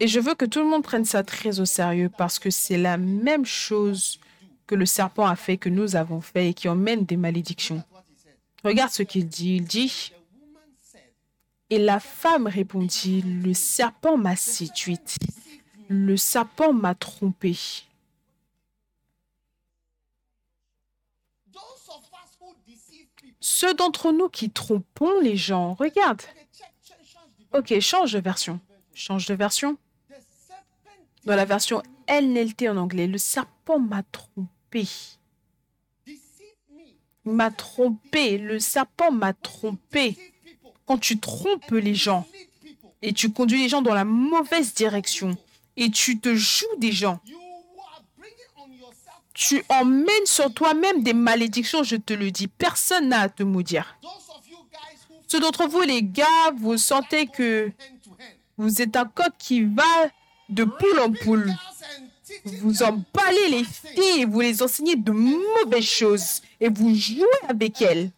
Et je veux que tout le monde prenne ça très au sérieux parce que c'est la même chose que le serpent a fait, que nous avons fait et qui emmène des malédictions. Regarde ce qu'il dit. Il dit, et la femme répondit, le serpent m'a séduite Le serpent m'a trompé. Those of us who deceive people. Ceux d'entre nous qui trompons les gens, regarde. Ok, change de version. Change de version. Dans la version NLT en anglais, le serpent m'a trompé. Il m'a trompé. Le serpent m'a trompé. Quand tu trompes les gens et tu conduis les gens dans la mauvaise direction et tu te joues des gens, tu emmènes sur toi-même des malédictions, je te le dis. Personne n'a à te maudire. Ceux d'entre vous, les gars, vous sentez que vous êtes un coq qui va de poule en poule. Vous emballez les filles vous les enseignez de mauvaises choses et vous jouez avec elles.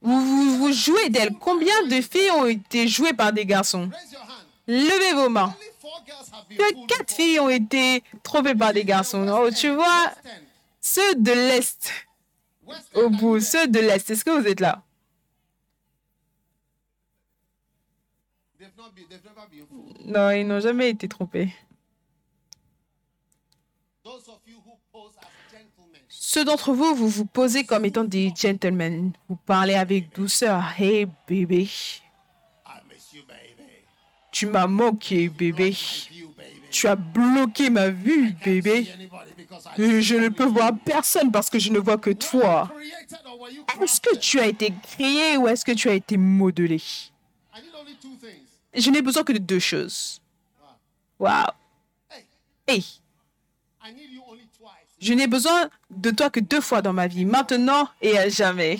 Vous, vous, jouez d'elles. Combien de filles ont été jouées par des garçons? Levez vos mains. Quatre filles ont été trompées par des garçons. Oh, tu vois, ceux de l'Est, au bout, ceux de l'Est, est-ce que vous êtes là? Non, ils n'ont jamais été trompés. Ceux d'entre vous, vous vous posez comme étant des gentlemen. Vous parlez avec douceur. Hey, bébé, tu m'as manqué, bébé. Tu as bloqué ma vue, bébé. Je ne peux voir personne parce que je ne vois que toi. Est-ce que tu as été créé ou est-ce que tu as été modelé? Je n'ai besoin que de deux choses. Waouh. Hey, je n'ai besoin de toi que deux fois dans ma vie, maintenant et à jamais.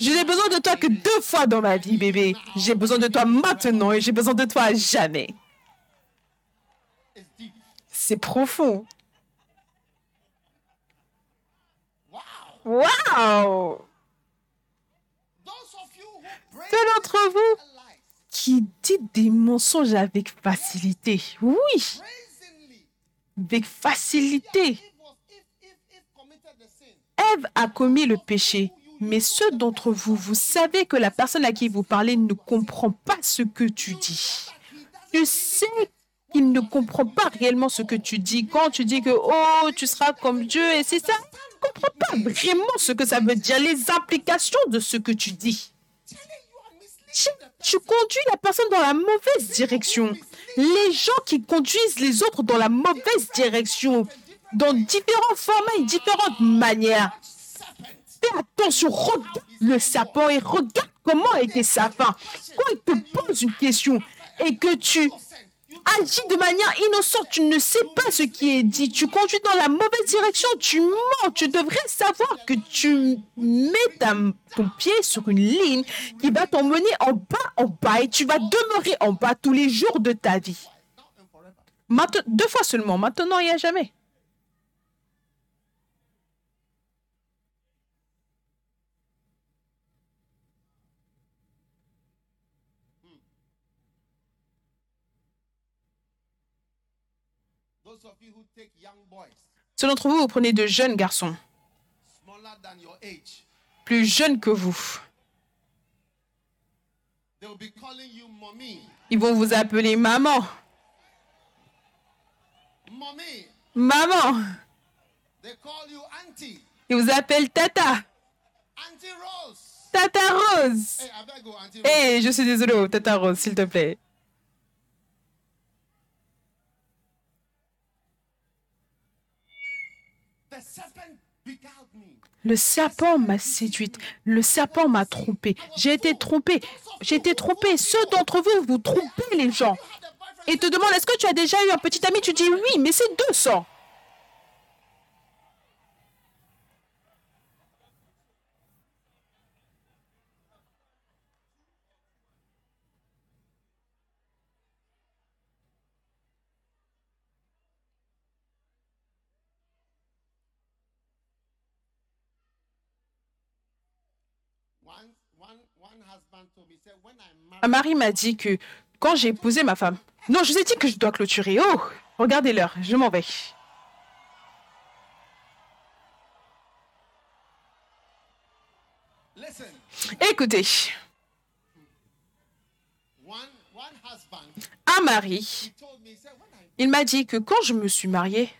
Je n'ai besoin de toi que deux fois dans ma vie, bébé. J'ai besoin de toi maintenant et j'ai besoin de toi à jamais. C'est profond. Wow. Ceux d'entre vous des mensonges avec facilité. Oui, avec facilité. Ève a commis le péché. Mais ceux d'entre vous, vous savez que la personne à qui vous parlez ne comprend pas ce que tu dis. Tu sais qu'il ne comprend pas réellement ce que tu dis. Quand tu dis que, oh, tu seras comme Dieu, et c'est ça, il ne comprend pas vraiment ce que ça veut dire, les implications de ce que tu dis. Telling you are misleading Tu, conduis la personne dans la mauvaise direction. Les gens qui conduisent les autres dans la mauvaise direction, dans différents formats et différentes manières. Fais attention, regarde le serpent et regarde comment été sa fin. Quand il te pose une question et que tu agis de manière innocente, tu ne sais pas ce qui est dit, tu conduis dans la mauvaise direction, tu mens, tu devrais savoir que tu mets ton pied sur une ligne qui va t'emmener en bas, en bas, et tu vas demeurer en bas tous les jours de ta vie. Deux fois seulement, maintenant et à jamais. Ceux d'entre vous, vous prenez de jeunes garçons, plus jeunes que vous. they will be calling you mommy. Ils vont vous appeler maman. Mommy. Maman. They call you auntie. Ils vous appellent Tata. Rose. Tata Rose. Hey, je suis désolée, oh, Tata Rose, s'il te plaît. Le serpent m'a séduite. Le serpent m'a trompée. J'ai été trompée. J'ai été trompée. Ceux d'entre vous, vous trompez les gens. Et te demandent, est-ce que tu as déjà eu un petit ami? Tu dis oui, mais c'est 200. Un mari m'a dit que quand j'ai épousé ma femme. Non, je vous ai dit que je dois clôturer. Oh, regardez l'heure, je m'en vais. Écoutez, Un mari, il m'a dit que quand je me suis mariée,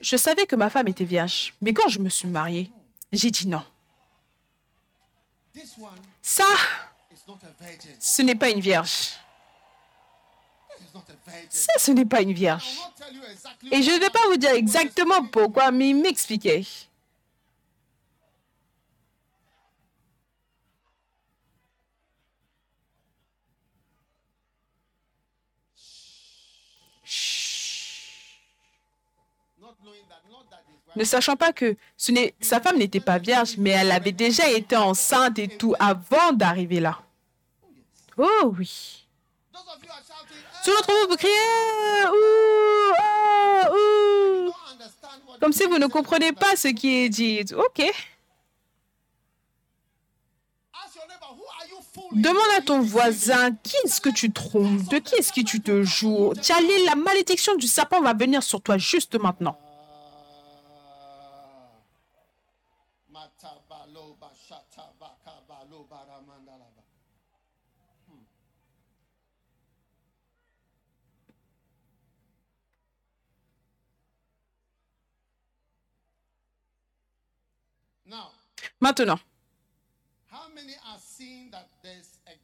je savais que ma femme était vierge. Mais quand je me suis mariée, j'ai dit non. Ça, ce n'est pas une vierge. Ça, ce n'est pas une vierge. Et je ne vais pas vous dire exactement pourquoi, mais il m'expliquait. Ne sachant pas que ce n'est, sa femme n'était pas vierge, mais elle avait déjà été enceinte et tout avant d'arriver là. Oh oui. Shouting, Tous d'entre vous, vous criez ouh, Comme si vous ne comprenez pas ce qui est dit. Ok. Demande à ton voisin, qui est-ce que tu trompes? De qui est-ce que tu te joues? Tchalé, la malédiction du serpent va venir sur toi juste maintenant.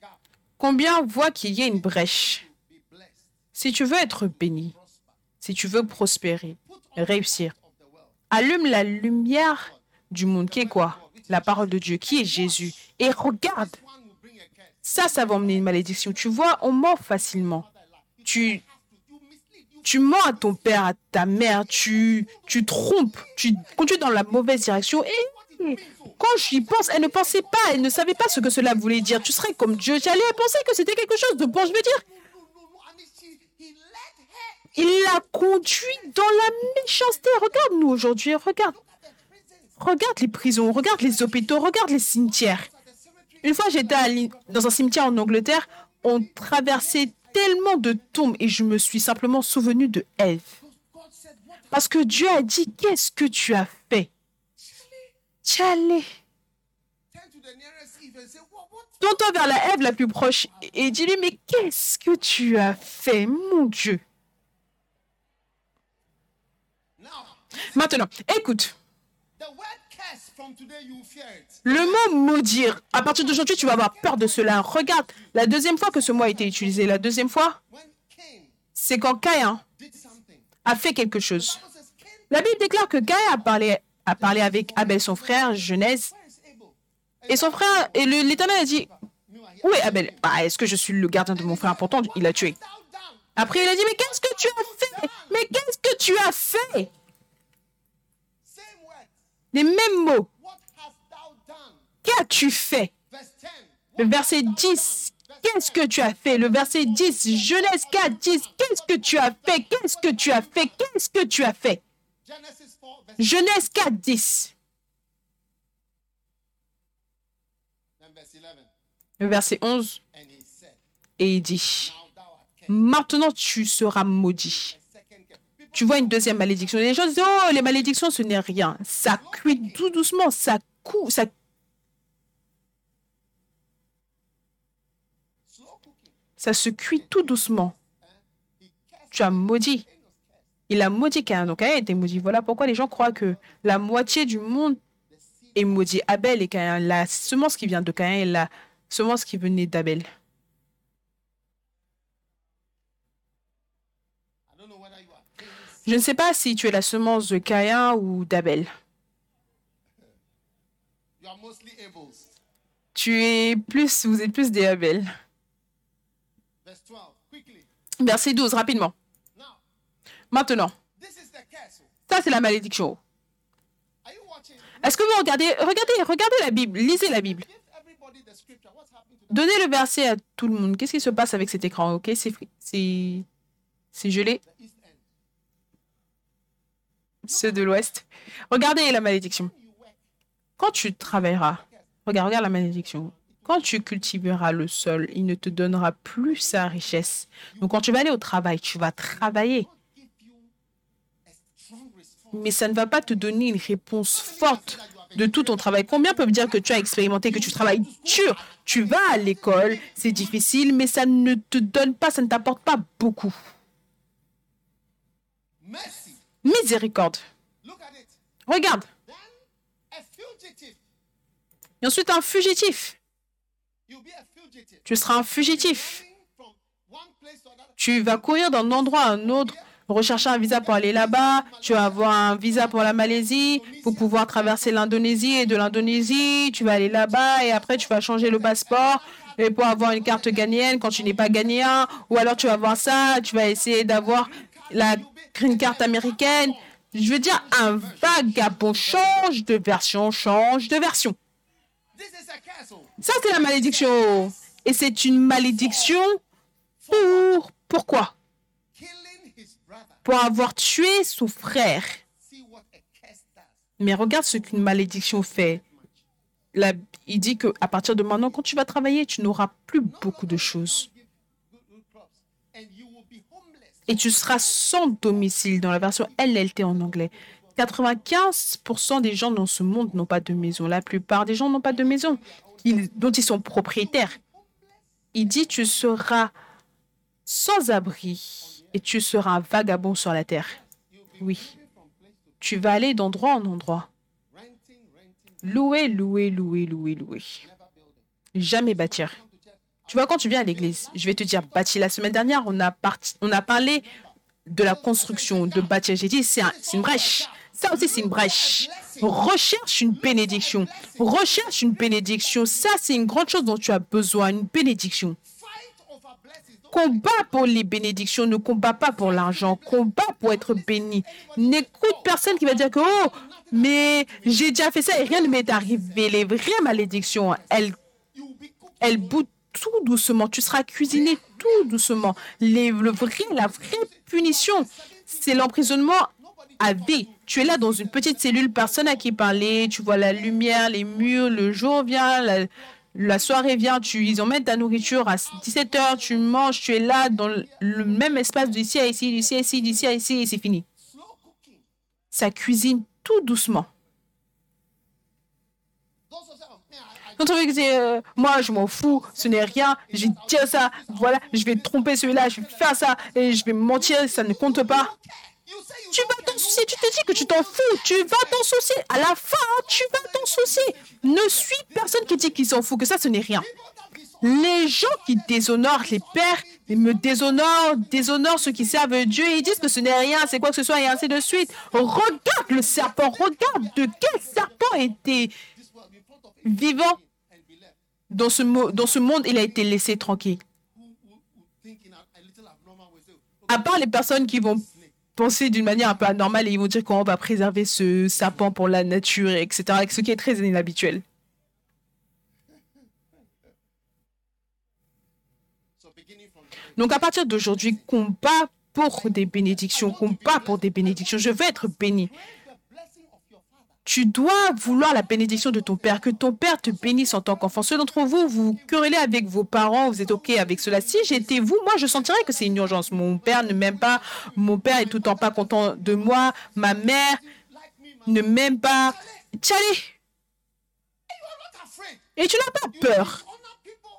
Gap? combien voient qu'il y a une brèche? Si tu veux être béni, si tu veux prospérer, réussir, allume la lumière du monde qui est quoi? La parole de Dieu, qui est Jésus. Et regarde, ça, ça va emmener une malédiction. Tu vois, on ment facilement. Tu, tu mens à ton père, à ta mère, tu, tu trompes, tu conduis dans la mauvaise direction. Et quand j'y pense, elle ne pensait pas, elle ne savait pas ce que cela voulait dire. Tu serais comme Dieu. J'allais penser que c'était quelque chose de bon. Je veux dire, il l'a conduit dans la méchanceté. Regarde-nous aujourd'hui, regarde. Regarde les prisons, regarde les hôpitaux, regarde les cimetières. Une fois, j'étais dans un cimetière en Angleterre, on traversait tellement de tombes et je me suis simplement souvenu de Ève. Parce que Dieu a dit, qu'est-ce que tu as fait Tchalé. turn to the nearest Eve and say, What what Tourne-toi vers la Ève la plus proche et dis-lui, mais qu'est-ce que tu as fait, mon Dieu? Maintenant, écoute, le mot maudire, à partir d'aujourd'hui, tu vas avoir peur de cela. Regarde, la deuxième fois que ce mot a été utilisé, la deuxième fois, c'est quand Caïn a fait quelque chose. La Bible déclare que Caïn a parlé, a parlé avec Abel, son frère, Genèse, et son frère, et l'Éternel a dit, où est Abel? Bah, est-ce que je suis le gardien de mon frère? Pourtant, il l'a tué. Après, il a dit, mais qu'est-ce que tu as fait? Mais qu'est-ce que tu as fait? Les mêmes mots. Qu'as-tu fait? Verse 10. Le verset 10. Qu'est-ce que tu as fait? Le verset 10. Genèse 4, 10. Qu'est-ce que tu as fait? Qu'est-ce que tu as fait? Qu'est-ce que tu as fait? Genesis 4, verse Genèse 4, 10. and verse 11. Le verset 11. And he said, Et il dit, maintenant tu seras maudit. Tu vois une deuxième malédiction. Les gens disent, oh, les malédictions, ce n'est rien. Ça cuit tout doucement, ça ça. Ça se cuit tout doucement. Tu as maudit. Il a maudit Caïn. Donc Caïn était maudit. Voilà pourquoi les gens croient que la moitié du monde est maudit. Abel et Caïn. La semence qui vient de Caïn et la semence qui venait d'Abel. Je ne sais pas si tu es la semence de Caïn ou d'Abel. Tu es plus, vous êtes plus des Abel. Verse 12. Quickly. Verset 12, rapidement. Maintenant, this is the curse. ça c'est la malédiction. Est-ce que vous regardez, regardez, regardez la Bible, lisez la Bible. Donnez le verset à tout le monde. Qu'est-ce qui se passe avec cet écran Ok, c'est c'est c'est gelé. Ceux de l'Ouest. Regardez la malédiction. Quand tu travailleras, regarde, regarde la malédiction. Quand tu cultiveras le sol, il ne te donnera plus sa richesse. Donc quand tu vas aller au travail, tu vas travailler. God give you a strong response. Mais ça ne va pas te donner une réponse forte. De tout ton travail. Combien peuvent dire que tu as expérimenté, que tu travailles dur? Tu vas à l'école, c'est difficile, mais ça ne te donne pas, ça ne t'apporte pas beaucoup. Miséricorde. Regarde. Et ensuite, un fugitif. Tu seras un fugitif. Tu vas courir d'un endroit à un autre, rechercher un visa pour aller là-bas. Tu vas avoir un visa pour la Malaisie, pour pouvoir traverser l'Indonésie. Et de l'Indonésie, tu vas aller là-bas et après, tu vas changer le passeport. Et pour avoir une carte ghanéenne quand tu n'es pas ghanéen, ou alors tu vas avoir ça, tu vas essayer d'avoir la green card américaine. Je veux dire, un vagabond change de version, change de version. Ça, c'est la malédiction. Et c'est une malédiction pour... Pourquoi? Pour avoir tué son frère. Mais regarde ce qu'une malédiction fait. Il dit que à partir de maintenant, quand tu vas travailler, tu n'auras plus beaucoup de choses. Et tu seras sans domicile dans la version LLT en anglais. 95% des gens dans ce monde n'ont pas de maison. La plupart des gens n'ont pas de maison dont ils sont propriétaires. Il dit tu seras sans abri et tu seras un vagabond sur la terre. Oui. Tu vas aller d'endroit en endroit. Louer, louer, louer, louer, louer. Jamais bâtir. Tu vois, quand tu viens à l'église, je vais te dire bâtir. La semaine dernière, on a, parlé de la construction, de bâtir. J'ai dit, c'est une brèche. Ça aussi, c'est une brèche. Recherche une bénédiction. Recherche une bénédiction. Ça, c'est une grande chose dont tu as besoin, une bénédiction. Combat pour les bénédictions, ne combat pas pour l'argent, combat pour être béni. N'écoute personne qui va dire que, oh, mais j'ai déjà fait ça et rien ne m'est arrivé. Les vraies malédictions, elles, elles boutent tout doucement. Tu seras cuisiné tout doucement. Les, la vraie punition, c'est l'emprisonnement à vie. Tu es là dans une petite cellule, personne à qui parler, tu vois la lumière, les murs, le jour vient, la, la soirée vient, tu, ils emmènent ta nourriture à 17h, tu manges, tu es là dans le- même espace d'ici à ici, d'ici à ici, d'ici à ici, et c'est fini. Ça cuisine tout doucement. Quand on veut que moi, je m'en fous, ce n'est rien, je dire ça, voilà, je vais tromper celui-là, je vais faire ça, et je vais mentir, ça ne compte pas. Tu vas t'en soucier, tu te dis que tu t'en fous, tu vas t'en soucier. À la fin, hein, tu vas t'en soucier. Ne suis personne qui dit qu'il s'en fout, que ça, ce n'est rien. Les gens qui déshonorent les pères, ils me déshonorent, déshonorent ceux qui servent Dieu, ils disent que ce n'est rien, c'est quoi que ce soit, et ainsi de suite. Regarde le serpent, regarde de quel serpent était vivant dans ce, dans ce monde, il a été laissé tranquille. À part les personnes qui vont penser d'une manière un peu anormale et ils vont dire qu'on va préserver ce serpent pour la nature, etc., ce qui est très inhabituel. Donc à partir d'aujourd'hui, combat pour des bénédictions, combat pour des bénédictions. Je veux être béni. the blessing of your father. Tu dois vouloir la bénédiction de ton père, que ton père te bénisse en tant qu'enfant. Ceux d'entre vous, vous querellez avec vos parents, vous êtes OK avec cela. Si j'étais vous, moi, je sentirais que c'est une urgence. Mon père ne m'aime pas, mon père est tout le temps pas content de moi, ma mère ne m'aime pas. Tchalé, et tu n'as pas peur?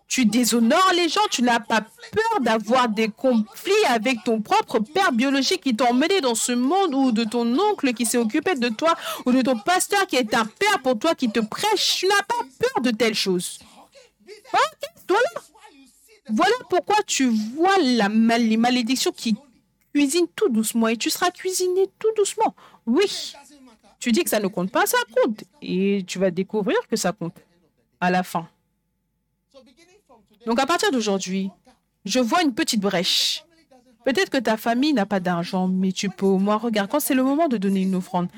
Tu déshonores les gens, tu n'as pas peur d'avoir des conflits avec ton propre père biologique qui t'a emmené dans ce monde ou de ton oncle qui s'est occupé de toi ou de ton pasteur qui est un père pour toi qui te prêche. Tu n'as pas peur de telles choses. Voilà. Pourquoi tu vois la les malédictions qui cuisinent tout doucement et tu seras cuisiné tout doucement. Oui, tu dis que ça ne compte pas, ça compte. Et tu vas découvrir que ça compte à la fin. Donc à partir d'aujourd'hui, je vois une petite brèche. Peut-être que ta famille n'a pas d'argent, mais tu peux au moins regarder quand c'est le moment de donner une offrande.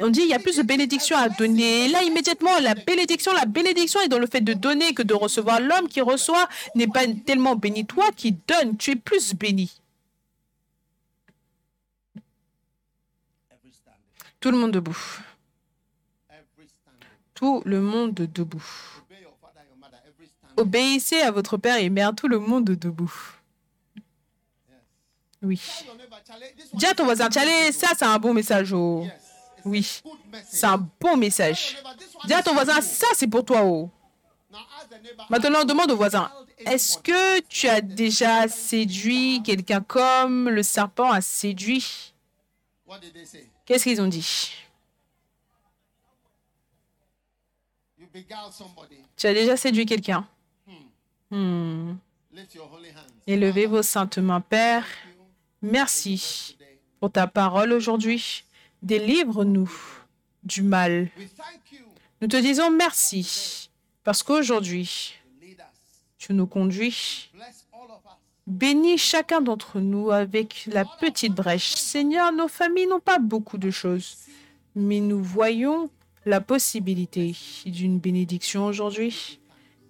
On dit il y a plus de bénédictions à donner. Et là, immédiatement, la bénédiction, la bénédiction est dans le fait de donner que de recevoir. L'homme qui reçoit n'est pas tellement béni. Toi qui donnes, tu es plus béni. Tout le monde debout. Tout le monde debout. Obéissez à votre père et mère, tout le monde debout. Oui. Dis à ton is voisin, ça, c'est un bon message. Oh. Oui, c'est un bon message. Dis à ton voisin, ça c'est pour toi. Oh. Maintenant, demande au voisin, est-ce que tu as déjà séduit quelqu'un comme le serpent a séduit? Qu'est-ce qu'ils ont dit? Tu as déjà séduit quelqu'un? Hmm. Élevez vos saintes mains, Père. Merci pour ta parole aujourd'hui. Délivre-nous du mal. Nous te disons merci parce qu'aujourd'hui, tu nous conduis. Bénis chacun d'entre nous avec la petite brèche. Seigneur, nos familles n'ont pas beaucoup de choses, mais nous voyons la possibilité d'une bénédiction aujourd'hui.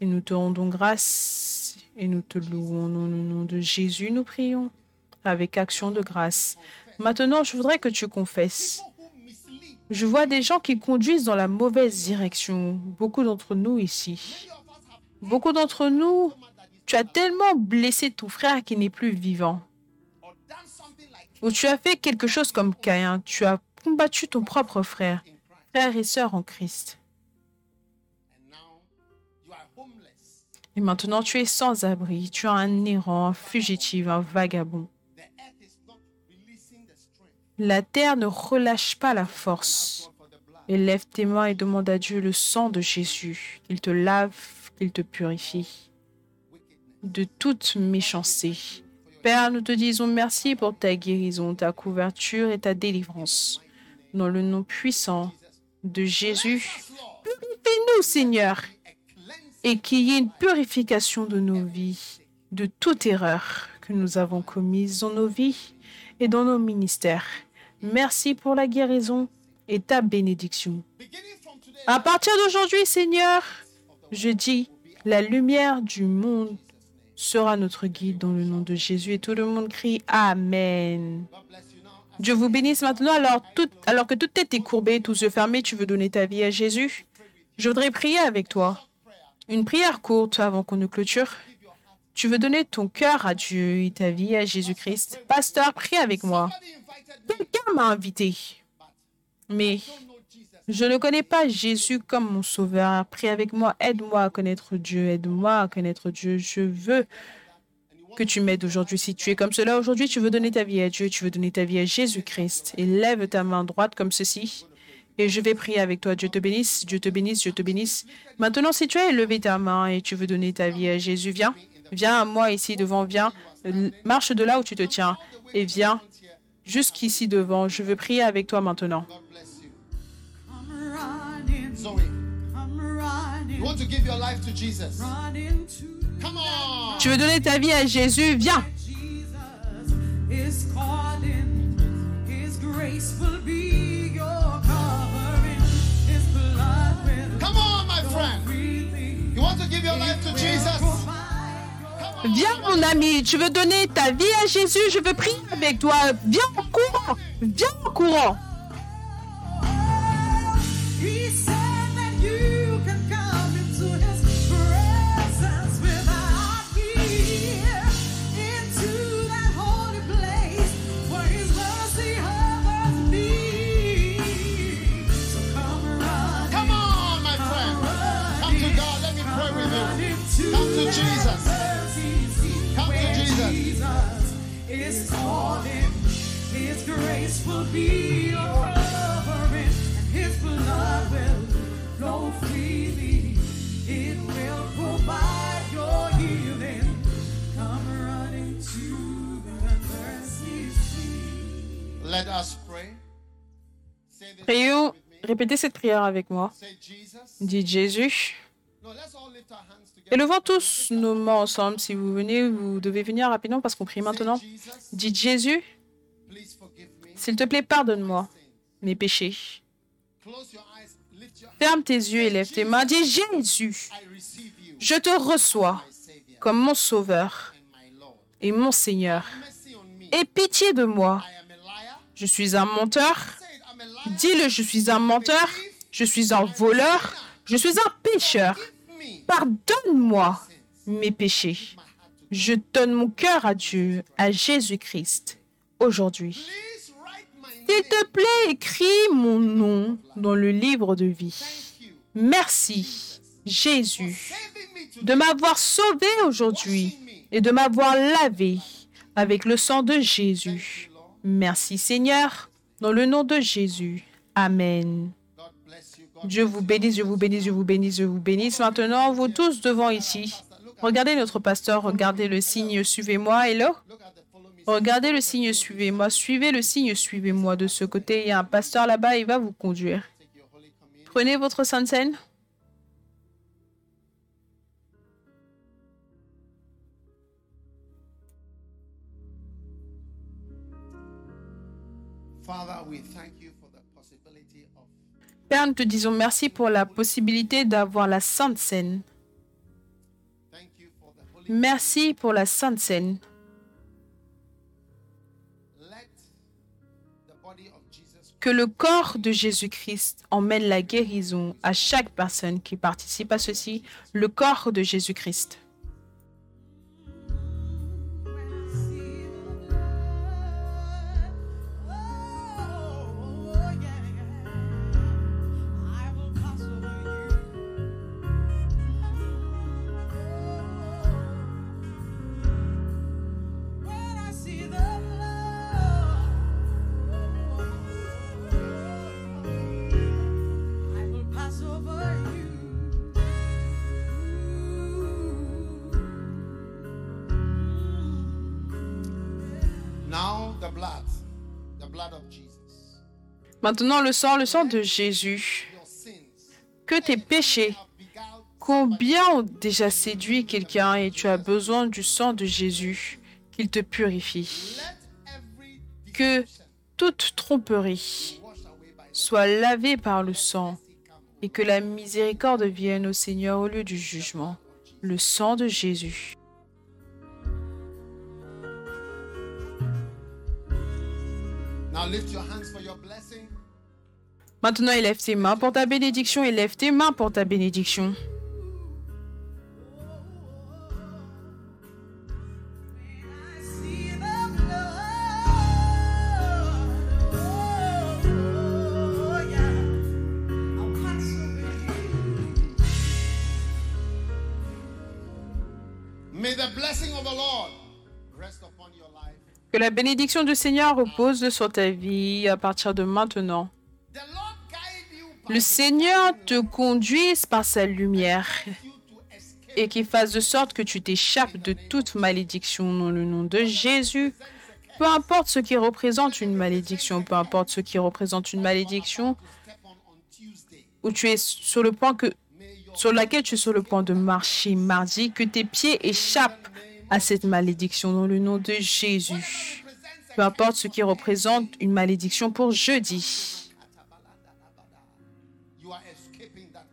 Et nous te rendons grâce et nous te louons. Le nom de Jésus, nous prions avec action de grâce. Maintenant, je voudrais que tu confesses. Je vois des gens qui conduisent dans la mauvaise direction. Beaucoup d'entre nous ici. Beaucoup d'entre nous, tu as tellement blessé ton frère qui n'est plus vivant. Ou tu as fait quelque chose comme Caïn. Tu as combattu ton propre frère, frère et sœur en Christ. Et maintenant, tu es sans abri. Tu es un errant, un fugitif, un vagabond. La terre ne relâche pas la force. Élève tes mains et demande à Dieu le sang de Jésus, qu'il te lave, qu'il te purifie de toute méchanceté. Père, nous te disons merci pour ta guérison, ta couverture et ta délivrance. Dans le nom puissant de Jésus, purifie-nous, Seigneur, et qu'il y ait une purification de nos vies, de toute erreur que nous avons commise dans nos vies et dans nos ministères. Merci pour la guérison et ta bénédiction. À partir d'aujourd'hui, Seigneur, je dis, la lumière du monde sera notre guide dans le nom de Jésus. Et tout le monde crie Amen. Dieu vous bénisse maintenant. Alors, alors que toute tête est courbée, tous yeux fermés, tu veux donner ta vie à Jésus? Je voudrais prier avec toi. Une prière courte avant qu'on ne clôture. Tu veux donner ton cœur à Dieu et ta vie à Jésus-Christ? Pasteur, prie avec moi. Quelqu'un m'a invité, mais je ne connais pas Jésus comme mon sauveur. Prie avec moi. Aide-moi à connaître Dieu. Aide-moi à connaître Dieu. Je veux que tu m'aides aujourd'hui. Si tu es comme cela aujourd'hui, tu veux donner ta vie à Dieu, tu veux donner ta vie à Jésus-Christ. Et lève ta main droite comme ceci. Et je vais prier avec toi. Dieu te bénisse, Dieu te bénisse, Dieu te bénisse. Maintenant, si tu as élevé ta main et tu veux donner ta vie à Jésus, viens. Viens à moi ici devant, viens. Marche de là où tu te tiens. Et viens jusqu'ici devant. Je veux prier avec toi maintenant. Tu veux donner ta vie à Jésus, viens. Jesus is calling. His grace will be friend. freely You want to give your life to Jesus? provide your Viens, mon ami. Tu veux donner ta vie à Jésus? Je veux prier avec toi. Viens en courant. Viens en courant. Grace will be your covering, and His blood will flow freely. It will provide your healing. Come running to the mercy seat. Let us pray. Prions. with me. Répétez cette prière avec moi. Say Jesus. Dites Jésus. Élevons tous nos mains ensemble. Si vous venez, vous devez venir rapidement parce qu'on prie Say, maintenant. Jesus, Dites Jésus. S'il te plaît, pardonne-moi mes péchés. Ferme tes yeux et lève tes mains. Dis Jésus, je te reçois comme mon sauveur et mon Seigneur. Aie pitié de moi. Je suis un menteur. Dis-le, je suis un menteur. Je suis un voleur. Je suis un pécheur. Pardonne-moi mes péchés. Je donne mon cœur à Dieu, à Jésus-Christ, aujourd'hui. S'il te plaît, écris mon nom dans le livre de vie. Merci, Jésus, de m'avoir sauvé aujourd'hui et de m'avoir lavé avec le sang de Jésus. Merci, Seigneur, dans le nom de Jésus. Amen. Dieu vous bénisse, Dieu vous bénisse, Dieu vous bénisse, Dieu vous bénisse. Maintenant, vous tous devant ici, regardez notre pasteur, regardez le signe suivez-moi. Hello? Regardez le signe suivez-moi. Suivez le signe suivez-moi. De ce côté, il y a un pasteur là-bas, il va vous conduire. Prenez votre sainte scène. Père, nous te disons merci pour la possibilité d'avoir la sainte holy Merci pour la sainte scène. Que le corps de Jésus-Christ emmène la guérison à chaque personne qui participe à ceci. Le corps de Jésus-Christ. Maintenant, le sang, le sang de Jésus. Que tes péchés, combien ont déjà séduit quelqu'un et tu as besoin du sang de Jésus, qu'il te purifie. Que toute tromperie soit lavée par le sang et que la miséricorde vienne au Seigneur au lieu du jugement. Le sang de Jésus. Maintenant, élève tes mains pour ta bénédiction, élève tes mains pour ta bénédiction. may the blessing of the Lord Que la bénédiction du Seigneur repose sur ta vie à partir de maintenant. Le Seigneur te conduise par sa lumière et qu'il fasse de sorte que tu t'échappes de toute malédiction dans le nom de Jésus. Peu importe ce qui représente une malédiction, peu importe ce qui représente une malédiction, où tu es sur le point que, sur laquelle tu es sur le point de marcher mardi, que tes pieds échappent à cette malédiction dans le nom de Jésus. Peu importe ce qui représente une malédiction pour jeudi,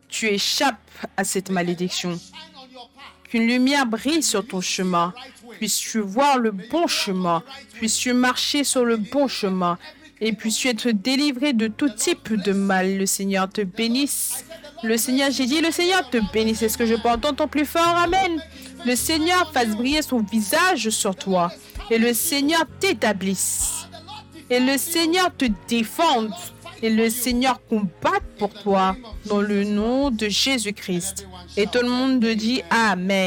tu échappes à cette malédiction. Qu'une lumière brille sur ton chemin. Puisses-tu voir le bon chemin. Puisses-tu marcher sur le bon chemin. Et puisses-tu être délivré de tout type de mal. Le Seigneur te bénisse. Le Seigneur, j'ai dit, le Seigneur te bénisse. Est-ce que je peux entendre ton plus fort? Amen. Le Seigneur fasse briller son visage sur toi. Et le Seigneur t'établisse. Et le Seigneur te défende. Et le Seigneur combatte pour toi. Dans le nom de Jésus-Christ. Et tout le monde dit Amen.